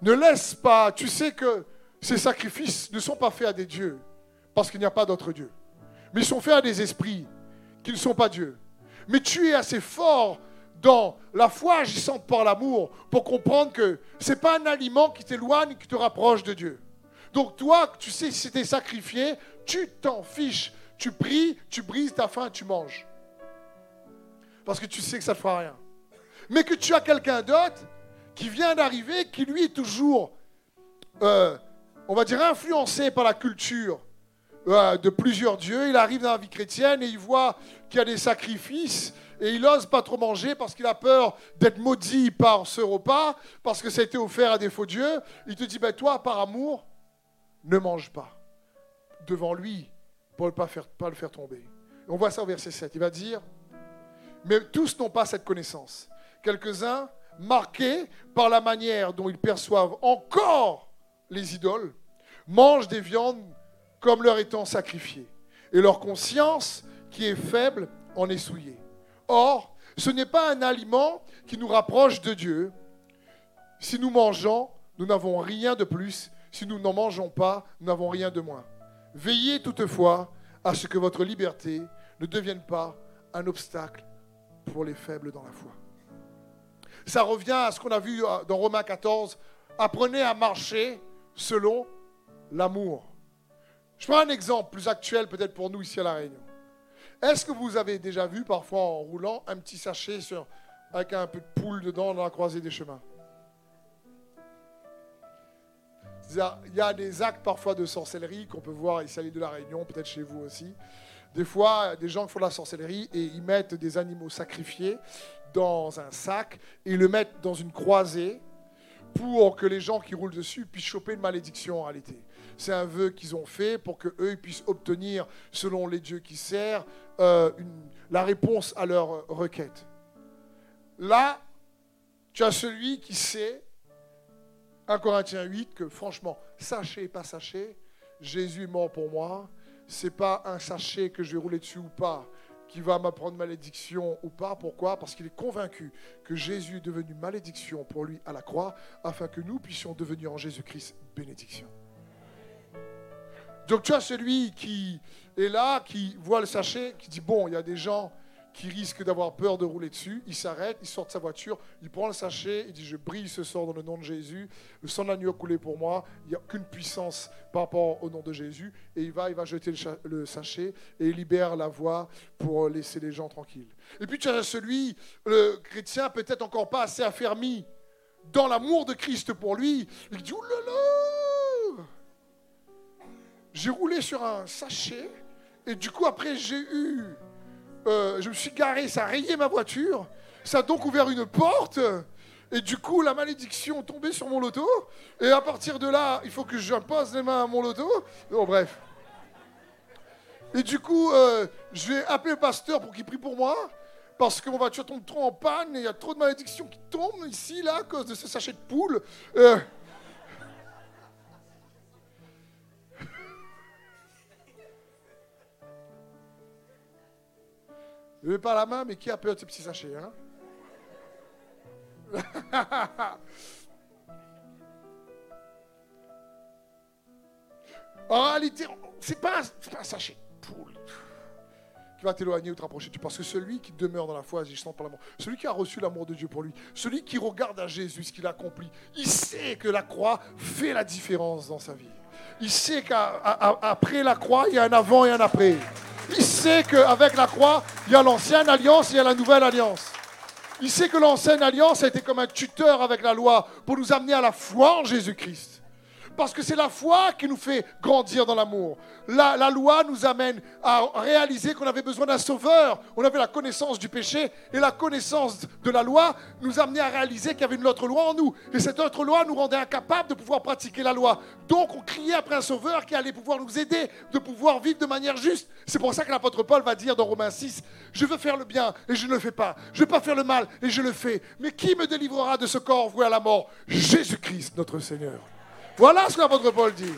ne laisse pas, tu sais que ces sacrifices ne sont pas faits à des dieux, parce qu'il n'y a pas d'autre Dieu, mais ils sont faits à des esprits qui ne sont pas Dieu. Mais tu es assez fort dans la foi agissante par l'amour pour comprendre que ce n'est pas un aliment qui t'éloigne, qui te rapproche de Dieu. Donc toi, tu sais si c'était sacrifié, tu t'en fiches tu pries, tu brises ta faim, tu manges. Parce que tu sais que ça ne fera rien. Mais que tu as quelqu'un d'autre qui vient d'arriver, qui lui est toujours, euh, on va dire, influencé par la culture euh, de plusieurs dieux. Il arrive dans la vie chrétienne et il voit qu'il y a des sacrifices et il n'ose pas trop manger parce qu'il a peur d'être maudit par ce repas, parce que ça a été offert à des faux dieux. Il te dit, ben toi, par amour, ne mange pas. Devant lui, pour ne pas, faire, pas le faire tomber. On voit ça au verset 7. Il va dire, mais tous n'ont pas cette connaissance. Quelques-uns, marqués par la manière dont ils perçoivent encore les idoles, mangent des viandes comme leur étant sacrifiées. Et leur conscience, qui est faible, en est souillée. Or, ce n'est pas un aliment qui nous rapproche de Dieu. Si nous mangeons, nous n'avons rien de plus. Si nous n'en mangeons pas, nous n'avons rien de moins. Veillez toutefois à ce que votre liberté ne devienne pas un obstacle pour les faibles dans la foi. Ça revient à ce qu'on a vu euh, dans Romains 14. Apprenez à marcher selon l'amour. Je prends un exemple plus actuel peut-être pour nous ici à La Réunion. Est-ce que vous avez déjà vu parfois en roulant un petit sachet avec un peu de poule dedans dans la croisée des chemins? Il y a des actes parfois de sorcellerie qu'on peut voir ici à l'île de la Réunion, peut-être chez vous aussi. Des fois, des gens font de la sorcellerie et ils mettent des animaux sacrifiés dans un sac et ils le mettent dans une croisée pour que les gens qui roulent dessus puissent choper une malédiction en réalité. C'est un vœu qu'ils ont fait pour que eux puissent obtenir, selon les dieux qui servent, euh, la réponse à leur requête. Là, tu as celui qui sait 1 Corinthiens 8 que franchement, sachez, pas sachez, Jésus est mort pour moi. C'est pas un sachet que je vais rouler dessus ou pas qui va m'apprendre malédiction ou pas. Pourquoi? Parce qu'il est convaincu que Jésus est devenu malédiction pour lui à la croix, afin que nous puissions devenir en Jésus-Christ bénédiction. Donc tu as celui qui est là, qui voit le sachet, qui dit, bon, il y a des gens qui risque d'avoir peur de rouler dessus. Il s'arrête, il sort de sa voiture, il prend le sachet, il dit Je brille ce sort dans le nom de Jésus. Le sang de l'agneau a coulé pour moi. Il n'y a aucune puissance par rapport au nom de Jésus. Et il va, il va jeter le, sachet et il libère la voie pour laisser les gens tranquilles. Et puis tu as celui, le chrétien, peut-être encore pas assez affermi dans l'amour de Christ pour lui. Il dit là J'ai roulé sur un sachet et du coup, après, j'ai eu euh, je me suis garé, ça a rayé ma voiture, ça a donc ouvert une porte, et du coup, la malédiction tombée sur mon loto, et à partir de là, il faut que j'impose les mains à mon loto. Bon, bref. Et du coup, euh, je vais appeler le pasteur pour qu'il prie pour moi, parce que mon voiture tombe trop en panne, et il y a trop de malédictions qui tombent ici, là, à cause de ce sachet de poule. Euh, Je pas la main, mais qui a peur de ces petits sachets hein? En réalité, c'est pas, pas un sachet poule qui va t'éloigner ou te rapprocher. Parce que celui qui demeure dans la foi, agissant par l'amour, celui qui a reçu l'amour de Dieu pour lui, celui qui regarde à Jésus, ce qu'il a accompli, il sait que la croix fait la différence dans sa vie. Il sait qu'après la croix, il y a un avant et un après. Il sait qu'avec la croix, il y a l'ancienne alliance et il y a la nouvelle alliance. Il sait que l'ancienne alliance a été comme un tuteur avec la loi pour nous amener à la foi en Jésus-Christ. Parce que c'est la foi qui nous fait grandir dans l'amour. La, loi nous amène à réaliser qu'on avait besoin d'un sauveur. On avait la connaissance du péché et la connaissance de la loi nous amenait à réaliser qu'il y avait une autre loi en nous. Et cette autre loi nous rendait incapables de pouvoir pratiquer la loi. Donc on criait après un sauveur qui allait pouvoir nous aider, de pouvoir vivre de manière juste. C'est pour ça que l'apôtre Paul va dire dans Romains 6, je veux faire le bien et je ne le fais pas. Je veux pas faire le mal et je le fais. Mais qui me délivrera de ce corps voué à la mort? Jésus-Christ notre Seigneur. Voilà ce que l'apôtre Paul dit.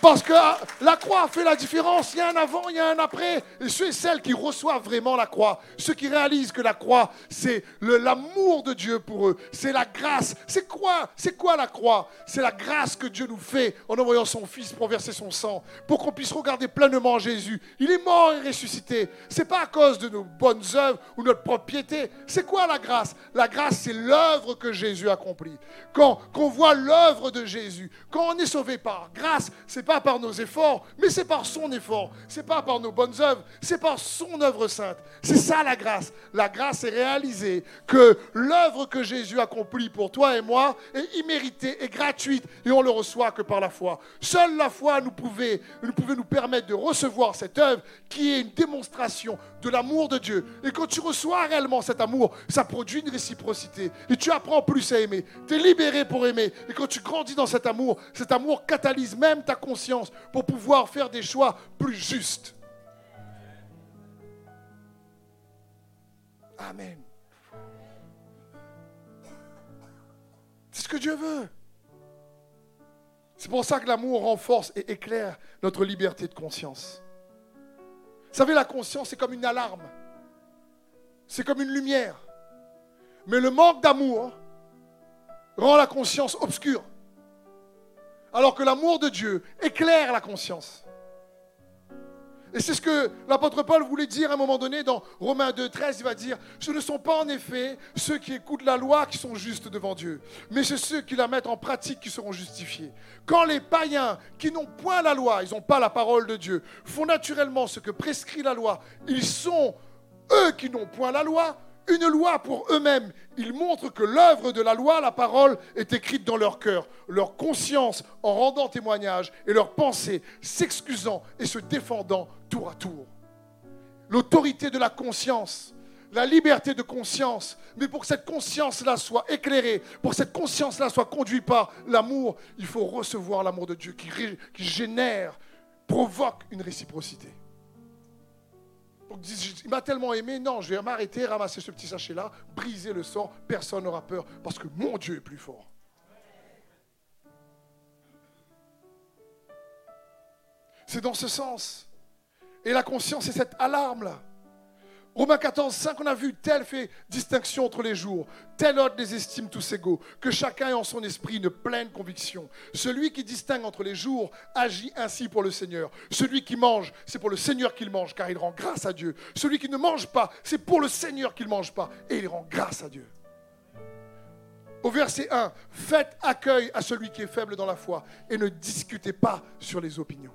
Parce que la croix fait la différence. Il y a un avant, il y a un après. Et ceux et celles qui reçoivent vraiment la croix, ceux qui réalisent que la croix, c'est l'amour de Dieu pour eux, c'est la grâce. C'est quoi C'est quoi la croix? C'est la grâce que Dieu nous fait en envoyant son Fils pour verser son sang, pour qu'on puisse regarder pleinement Jésus. Il est mort et ressuscité. C'est pas à cause de nos bonnes œuvres ou notre propre piété. C'est quoi la grâce? La grâce, c'est l'œuvre que Jésus accomplit. Quand on voit l'œuvre de Jésus, quand on est sauvé par grâce, c'est pas par nos efforts, mais c'est par son effort. C'est pas par nos bonnes œuvres, c'est par son œuvre sainte. C'est ça la grâce. La grâce est réaliser que l'œuvre que Jésus accomplit pour toi et moi est imméritée et gratuite et on le reçoit que par la foi. Seule la foi nous pouvait, nous pouvait nous permettre de recevoir cette œuvre qui est une démonstration de l'amour de Dieu. Et quand tu reçois réellement cet amour, ça produit une réciprocité. Et tu apprends plus à aimer. Tu es libéré pour aimer. Et quand tu grandis dans cet amour, cet amour catalyse même ta conscience pour pouvoir faire des choix plus justes. Amen. C'est ce que Dieu veut. C'est pour ça que l'amour renforce et éclaire notre liberté de conscience. Vous savez, la conscience, c'est comme une alarme. C'est comme une lumière. Mais le manque d'amour rend la conscience obscure alors que l'amour de Dieu éclaire la conscience. Et c'est ce que l'apôtre Paul voulait dire à un moment donné dans Romains 2, 13. Il va dire Ce ne sont pas en effet ceux qui écoutent la loi qui sont justes devant Dieu, mais c'est ceux qui la mettent en pratique qui seront justifiés. Quand les païens qui n'ont point la loi, ils n'ont pas la parole de Dieu, font naturellement ce que prescrit la loi, ils sont eux qui n'ont point la loi, une loi pour eux-mêmes. Ils montrent que l'œuvre de la loi, la parole, est écrite dans leur cœur, leur conscience en rendant témoignage et leur pensée s'excusant et se défendant tour à tour. L'autorité de la conscience, la liberté de conscience, mais pour que cette conscience-là soit éclairée, pour que cette conscience-là soit conduite par l'amour, il faut recevoir l'amour de Dieu qui, qui génère, provoque une réciprocité il m'a tellement aimé, non, je vais m'arrêter, ramasser ce petit sachet-là, briser le sort, personne n'aura peur, parce que mon Dieu est plus fort. C'est dans ce sens. Et la conscience, c'est cette alarme-là. Romains 14, 5, on a vu, tel fait distinction entre les jours, tel autre les estime tous égaux, que chacun ait en son esprit une pleine conviction. Celui qui distingue entre les jours agit ainsi pour le Seigneur. Celui qui mange, c'est pour le Seigneur qu'il mange, car il rend grâce à Dieu. Celui qui ne mange pas, c'est pour le Seigneur qu'il ne mange pas, et il rend grâce à Dieu. Au verset 1, faites accueil à celui qui est faible dans la foi, et ne discutez pas sur les opinions.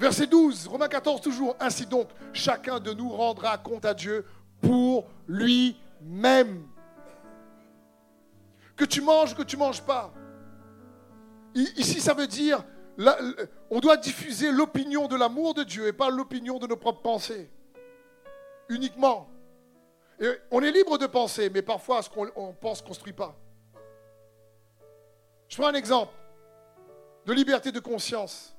Verset 12, Romains 14 toujours. Ainsi donc, chacun de nous rendra compte à Dieu pour lui-même. Que tu manges, que tu manges pas. Ici, ça veut dire, on doit diffuser l'opinion de l'amour de Dieu et pas l'opinion de nos propres pensées. Uniquement. On est libre de penser, mais parfois ce qu'on pense ne construit pas. Je prends un exemple de liberté de conscience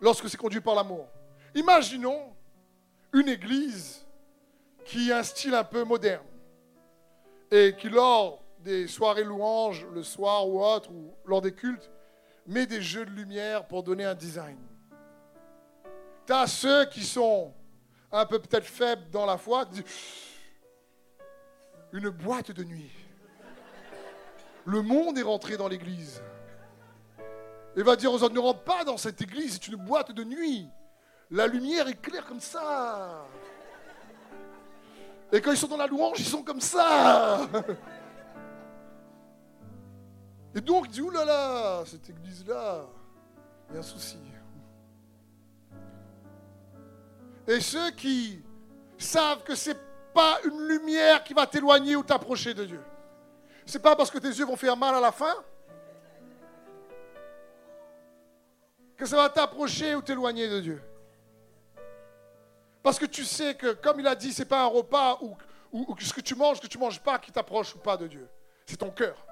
lorsque c'est conduit par l'amour. Imaginons une église qui a un style un peu moderne et qui, lors des soirées louanges, le soir ou autre, ou lors des cultes, met des jeux de lumière pour donner un design. Tu as ceux qui sont un peu peut-être faibles dans la foi, une boîte de nuit. Le monde est rentré dans l'église. Il va dire aux autres, ne rentre pas dans cette église, c'est une boîte de nuit. La lumière est claire comme ça. Et quand ils sont dans la louange, ils sont comme ça. Et donc, il dit, oulala, cette église-là, il y a un souci. Et ceux qui savent que ce n'est pas une lumière qui va t'éloigner ou t'approcher de Dieu. Ce n'est pas parce que tes yeux vont faire mal à la fin que ça va t'approcher ou t'éloigner de Dieu. Parce que tu sais que, comme il a dit, ce n'est pas un repas ou, ce que tu manges, ce que tu ne manges pas qui t'approche ou pas de Dieu. C'est ton cœur.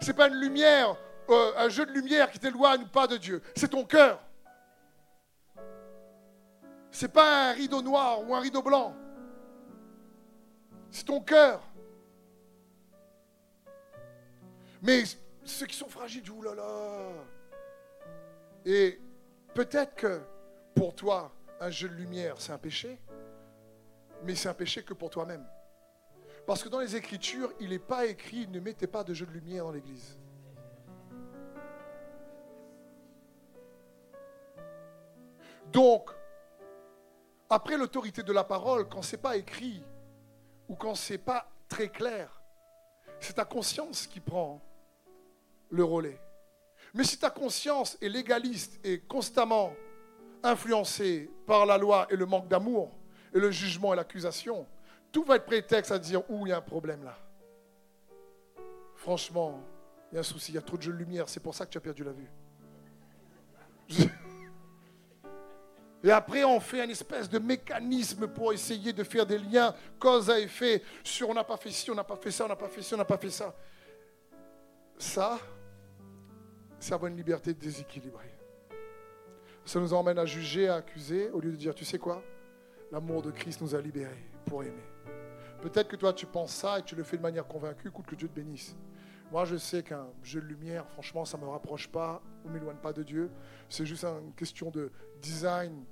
Ce n'est pas une lumière, euh, un jeu de lumière qui t'éloigne ou pas de Dieu. C'est ton cœur. Ce n'est pas un rideau noir ou un rideau blanc. C'est ton cœur. Mais ceux qui sont fragiles, là, et peut-être que pour toi, un jeu de lumière, c'est un péché, mais c'est un péché que pour toi-même. Parce que dans les Écritures, il n'est pas écrit ne mettez pas de jeu de lumière dans l'Église. Donc, après l'autorité de la parole, quand ce n'est pas écrit ou quand ce n'est pas très clair, c'est ta conscience qui prend le relais. Mais si ta conscience est légaliste et constamment influencée par la loi et le manque d'amour, et le jugement et l'accusation, tout va être prétexte à dire où il y a un problème là. Franchement, il y a un souci, il y a trop de jeux de lumière, c'est pour ça que tu as perdu la vue. Et après, on fait un espèce de mécanisme pour essayer de faire des liens cause à effet sur on n'a pas fait ci, on n'a pas fait ça, on n'a pas fait ci, on n'a pas fait ça. Ça, c'est avoir une liberté déséquilibrée. Ça nous emmène à juger, à accuser, au lieu de dire, tu sais quoi? L'amour de Christ nous a libérés pour aimer. Peut-être que toi, tu penses ça et tu le fais de manière convaincue, écoute que Dieu te bénisse. Moi, je sais qu'un jeu de lumière, franchement, ça ne me rapproche pas ou ne m'éloigne pas de Dieu. C'est juste une question de design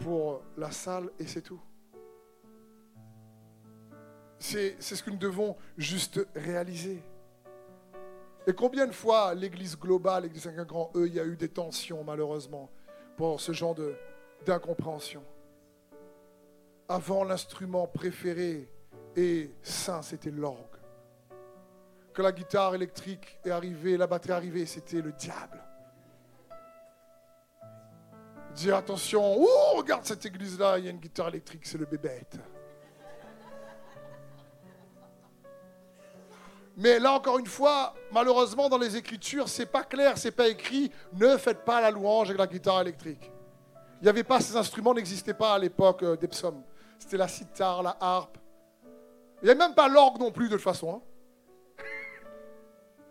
pour la salle et c'est tout. C'est ce que nous devons juste réaliser. Et combien de fois l'Église globale, l'Église avec un grand E, il y a eu des tensions malheureusement pour ce genre d'incompréhension? Avant, l'instrument préféré et saint, c'était l'orgue. Quand la guitare électrique est arrivée, la batterie est arrivée, c'était le diable. Dire attention, oh, regarde cette église-là, il y a une guitare électrique, c'est le bébête. Mais là encore une fois, malheureusement dans les Écritures, c'est pas clair, c'est pas écrit. Ne faites pas la louange avec la guitare électrique. Il n'y avait pas ces instruments, n'existaient pas à l'époque euh, des psaumes. C'était la sitar, la harpe. Il n'y a même pas l'orgue non plus de toute façon. Hein.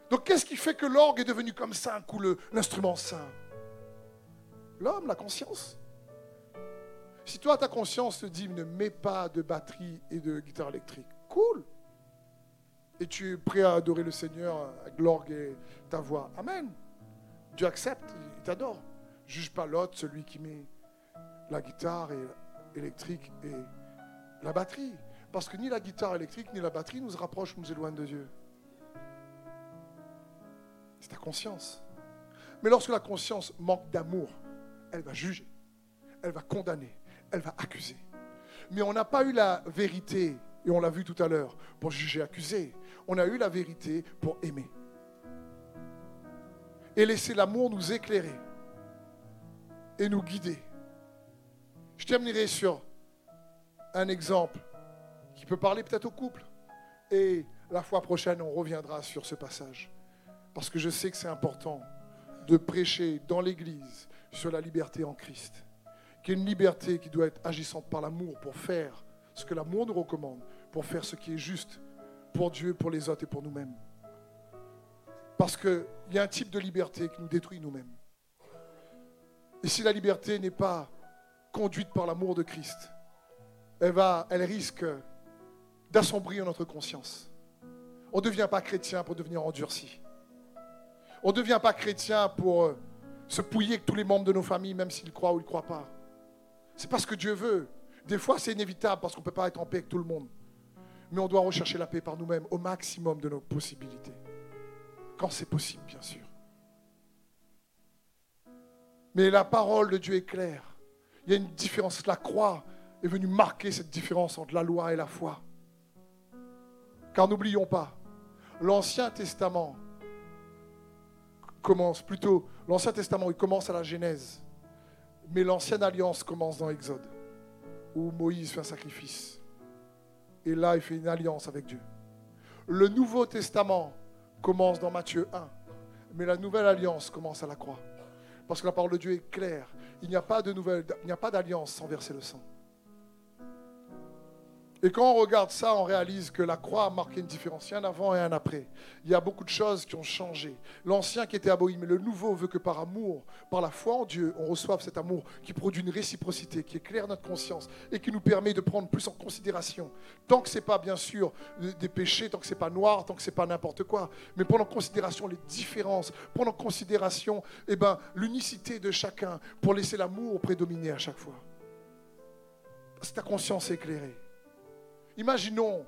Donc qu'est-ce qui fait que l'orgue est devenu comme ça un l'instrument saint? L'homme, la conscience. Si toi ta conscience te dit ne mets pas de batterie et de guitare électrique, cool et tu es prêt à adorer le Seigneur avec l'orgue et ta voix. Amen. Dieu accepte, il t'adore. Juge pas l'autre, celui qui met. la guitare électrique et la batterie. Parce que ni la guitare électrique ni la batterie nous rapprochent, nous éloignent de Dieu. C'est ta conscience. Mais lorsque la conscience manque d'amour, elle va juger, elle va condamner, elle va accuser. Mais on n'a pas eu la vérité, et on l'a vu tout à l'heure, pour juger, accuser. On a eu la vérité pour aimer. Et laisser l'amour nous éclairer et nous guider. Je terminerai sur un exemple qui peut parler peut-être au couple. Et la fois prochaine, on reviendra sur ce passage. Parce que je sais que c'est important de prêcher dans l'Église sur la liberté en Christ. Qui est une liberté qui doit être agissante par l'amour pour faire ce que l'amour nous recommande, pour faire ce qui est juste pour Dieu, pour les autres et pour nous-mêmes. Parce qu'il y a un type de liberté qui nous détruit nous-mêmes. Et si la liberté n'est pas conduite par l'amour de Christ, elle, elle risque d'assombrir notre conscience. On ne devient pas chrétien pour devenir endurci. On ne devient pas chrétien pour euh, se pouiller avec tous les membres de nos familles, même s'ils croient ou ils ne croient pas. C'est parce que Dieu veut. Des fois, c'est inévitable parce qu'on ne peut pas être en paix avec tout le monde. Mais on doit rechercher la paix par nous-mêmes au maximum de nos possibilités. Quand c'est possible, bien sûr. Mais la parole de Dieu est claire. Il y a une différence. La croix est venue marquer cette différence entre la loi et la foi. Car n'oublions pas, l'Ancien Testament commence plutôt, l'Ancien Testament, commence à la Genèse, mais l'Ancienne Alliance commence dans Exode, où Moïse fait un sacrifice. Et là, il fait une alliance avec Dieu. Le Nouveau Testament commence dans Matthieu 1, mais la nouvelle alliance commence à la croix. Parce que la parole de Dieu est claire. Il n'y a pas d'alliance sans verser le sang. Et quand on regarde ça, on réalise que la croix a marqué une différence. Il y a un avant et un après. Il y a beaucoup de choses qui ont changé. L'ancien qui était aboli, mais le nouveau veut que par amour, par la foi en Dieu, on reçoive cet amour qui produit une réciprocité, qui éclaire notre conscience et qui nous permet de prendre plus en considération. Tant que ce n'est pas, bien sûr, des péchés, tant que ce n'est pas noir, tant que ce n'est pas n'importe quoi, mais prendre en considération les différences, prendre en considération eh ben, l'unicité de chacun pour laisser l'amour prédominer à chaque fois. Que ta conscience éclairée. Imaginons,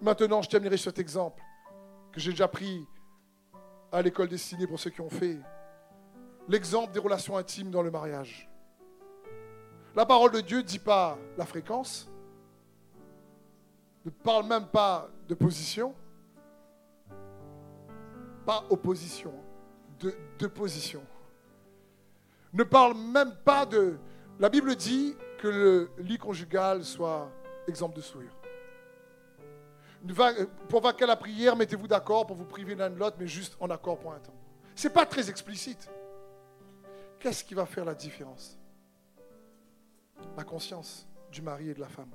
maintenant je terminerai cet exemple que j'ai déjà pris à l'école destinée pour ceux qui ont fait, l'exemple des relations intimes dans le mariage. La parole de Dieu ne dit pas la fréquence, ne parle même pas de position, pas opposition, de, position. Ne parle même pas de... La Bible dit que le lit conjugal soit exemple de souillure. Pour vaquer la prière, mettez-vous d'accord pour vous priver l'un de l'autre, mais juste en accord pour un temps. Ce n'est pas très explicite. Qu'est-ce qui va faire la différence? La conscience du mari et de la femme.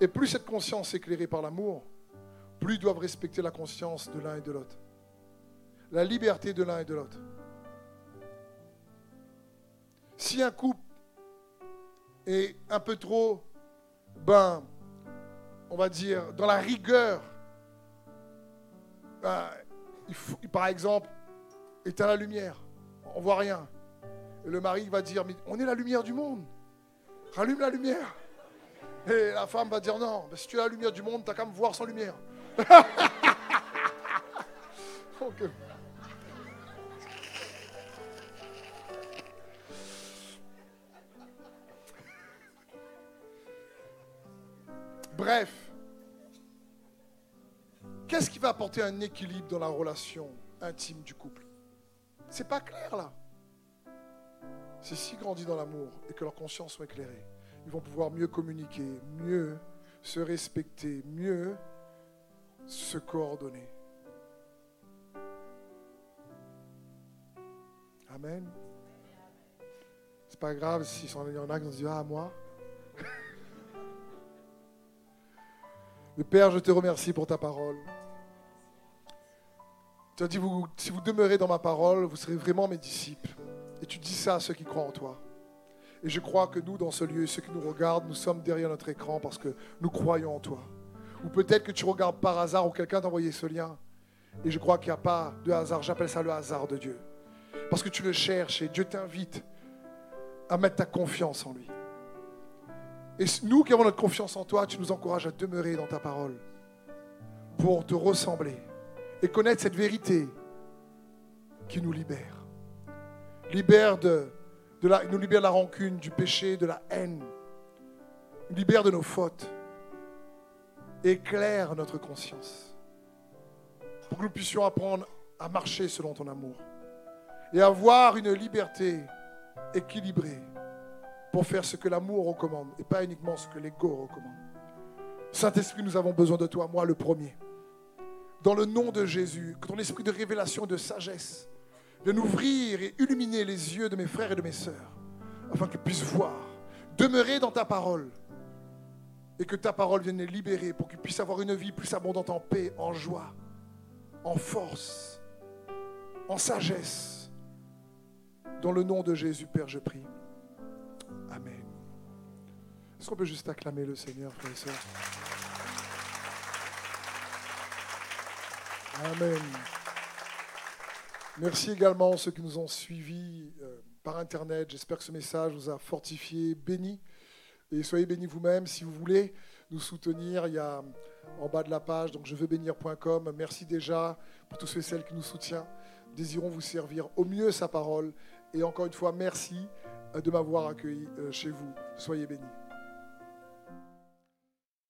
Et plus cette conscience est éclairée par l'amour, plus ils doivent respecter la conscience de l'un et de l'autre. La liberté de l'un et de l'autre. Si un couple est un peu trop, ben, on va dire, dans la rigueur. Il par exemple, éteint la lumière. On voit rien. Et le mari va dire, mais on est la lumière du monde. Rallume la lumière. Et la femme va dire, non, si tu es la lumière du monde, tu n'as qu'à me voir sans lumière. Bref, qu'est-ce qui va apporter un équilibre dans la relation intime du couple? C'est pas clair là. C'est si grandi dans l'amour et que leurs consciences sont éclairées, ils vont pouvoir mieux communiquer, mieux se respecter, mieux se coordonner. Amen. C'est pas grave si y en a qui vont dire Ah, moi, Père, je te remercie pour ta parole. Tu as dit, si vous demeurez dans ma parole, vous serez vraiment mes disciples. Et tu dis ça à ceux qui croient en toi. Et je crois que nous, dans ce lieu, ceux qui nous regardent, nous sommes derrière notre écran parce que nous croyons en toi. Ou peut-être que tu regardes par hasard ou quelqu'un t'a envoyé ce lien. Et je crois qu'il n'y a pas de hasard. J'appelle ça le hasard de Dieu. Parce que tu le cherches et Dieu t'invite à mettre ta confiance en lui. Et nous qui avons notre confiance en toi, tu nous encourages à demeurer dans ta parole pour te ressembler et connaître cette vérité qui nous libère. Libère de, la, nous libère de la rancune, du péché, de la haine. Libère de nos fautes. Éclaire notre conscience. Pour que nous puissions apprendre à marcher selon ton amour. Et avoir une liberté équilibrée pour faire ce que l'amour recommande et pas uniquement ce que l'ego recommande. Saint-Esprit, nous avons besoin de toi, moi le premier. Dans le nom de Jésus, que ton esprit de révélation et de sagesse vienne ouvrir et illuminer les yeux de mes frères et de mes sœurs, afin qu'ils puissent voir, demeurer dans ta parole, et que ta parole vienne les libérer pour qu'ils puissent avoir une vie plus abondante en paix, en joie, en force, en sagesse. Dans le nom de Jésus, Père, je prie. Est-ce qu'on peut juste acclamer le Seigneur, frères et sœurs Amen. Merci également à ceux qui nous ont suivis euh, par Internet. J'espère que ce message vous a fortifié, béni. Et soyez bénis vous-même. Si vous voulez nous soutenir, il y a en bas de la page, donc je veux bénir.com. Merci déjà pour tous ceux et celles qui nous soutiennent. Désirons vous servir au mieux sa parole. Et encore une fois, merci de m'avoir accueilli euh, chez vous. Soyez bénis.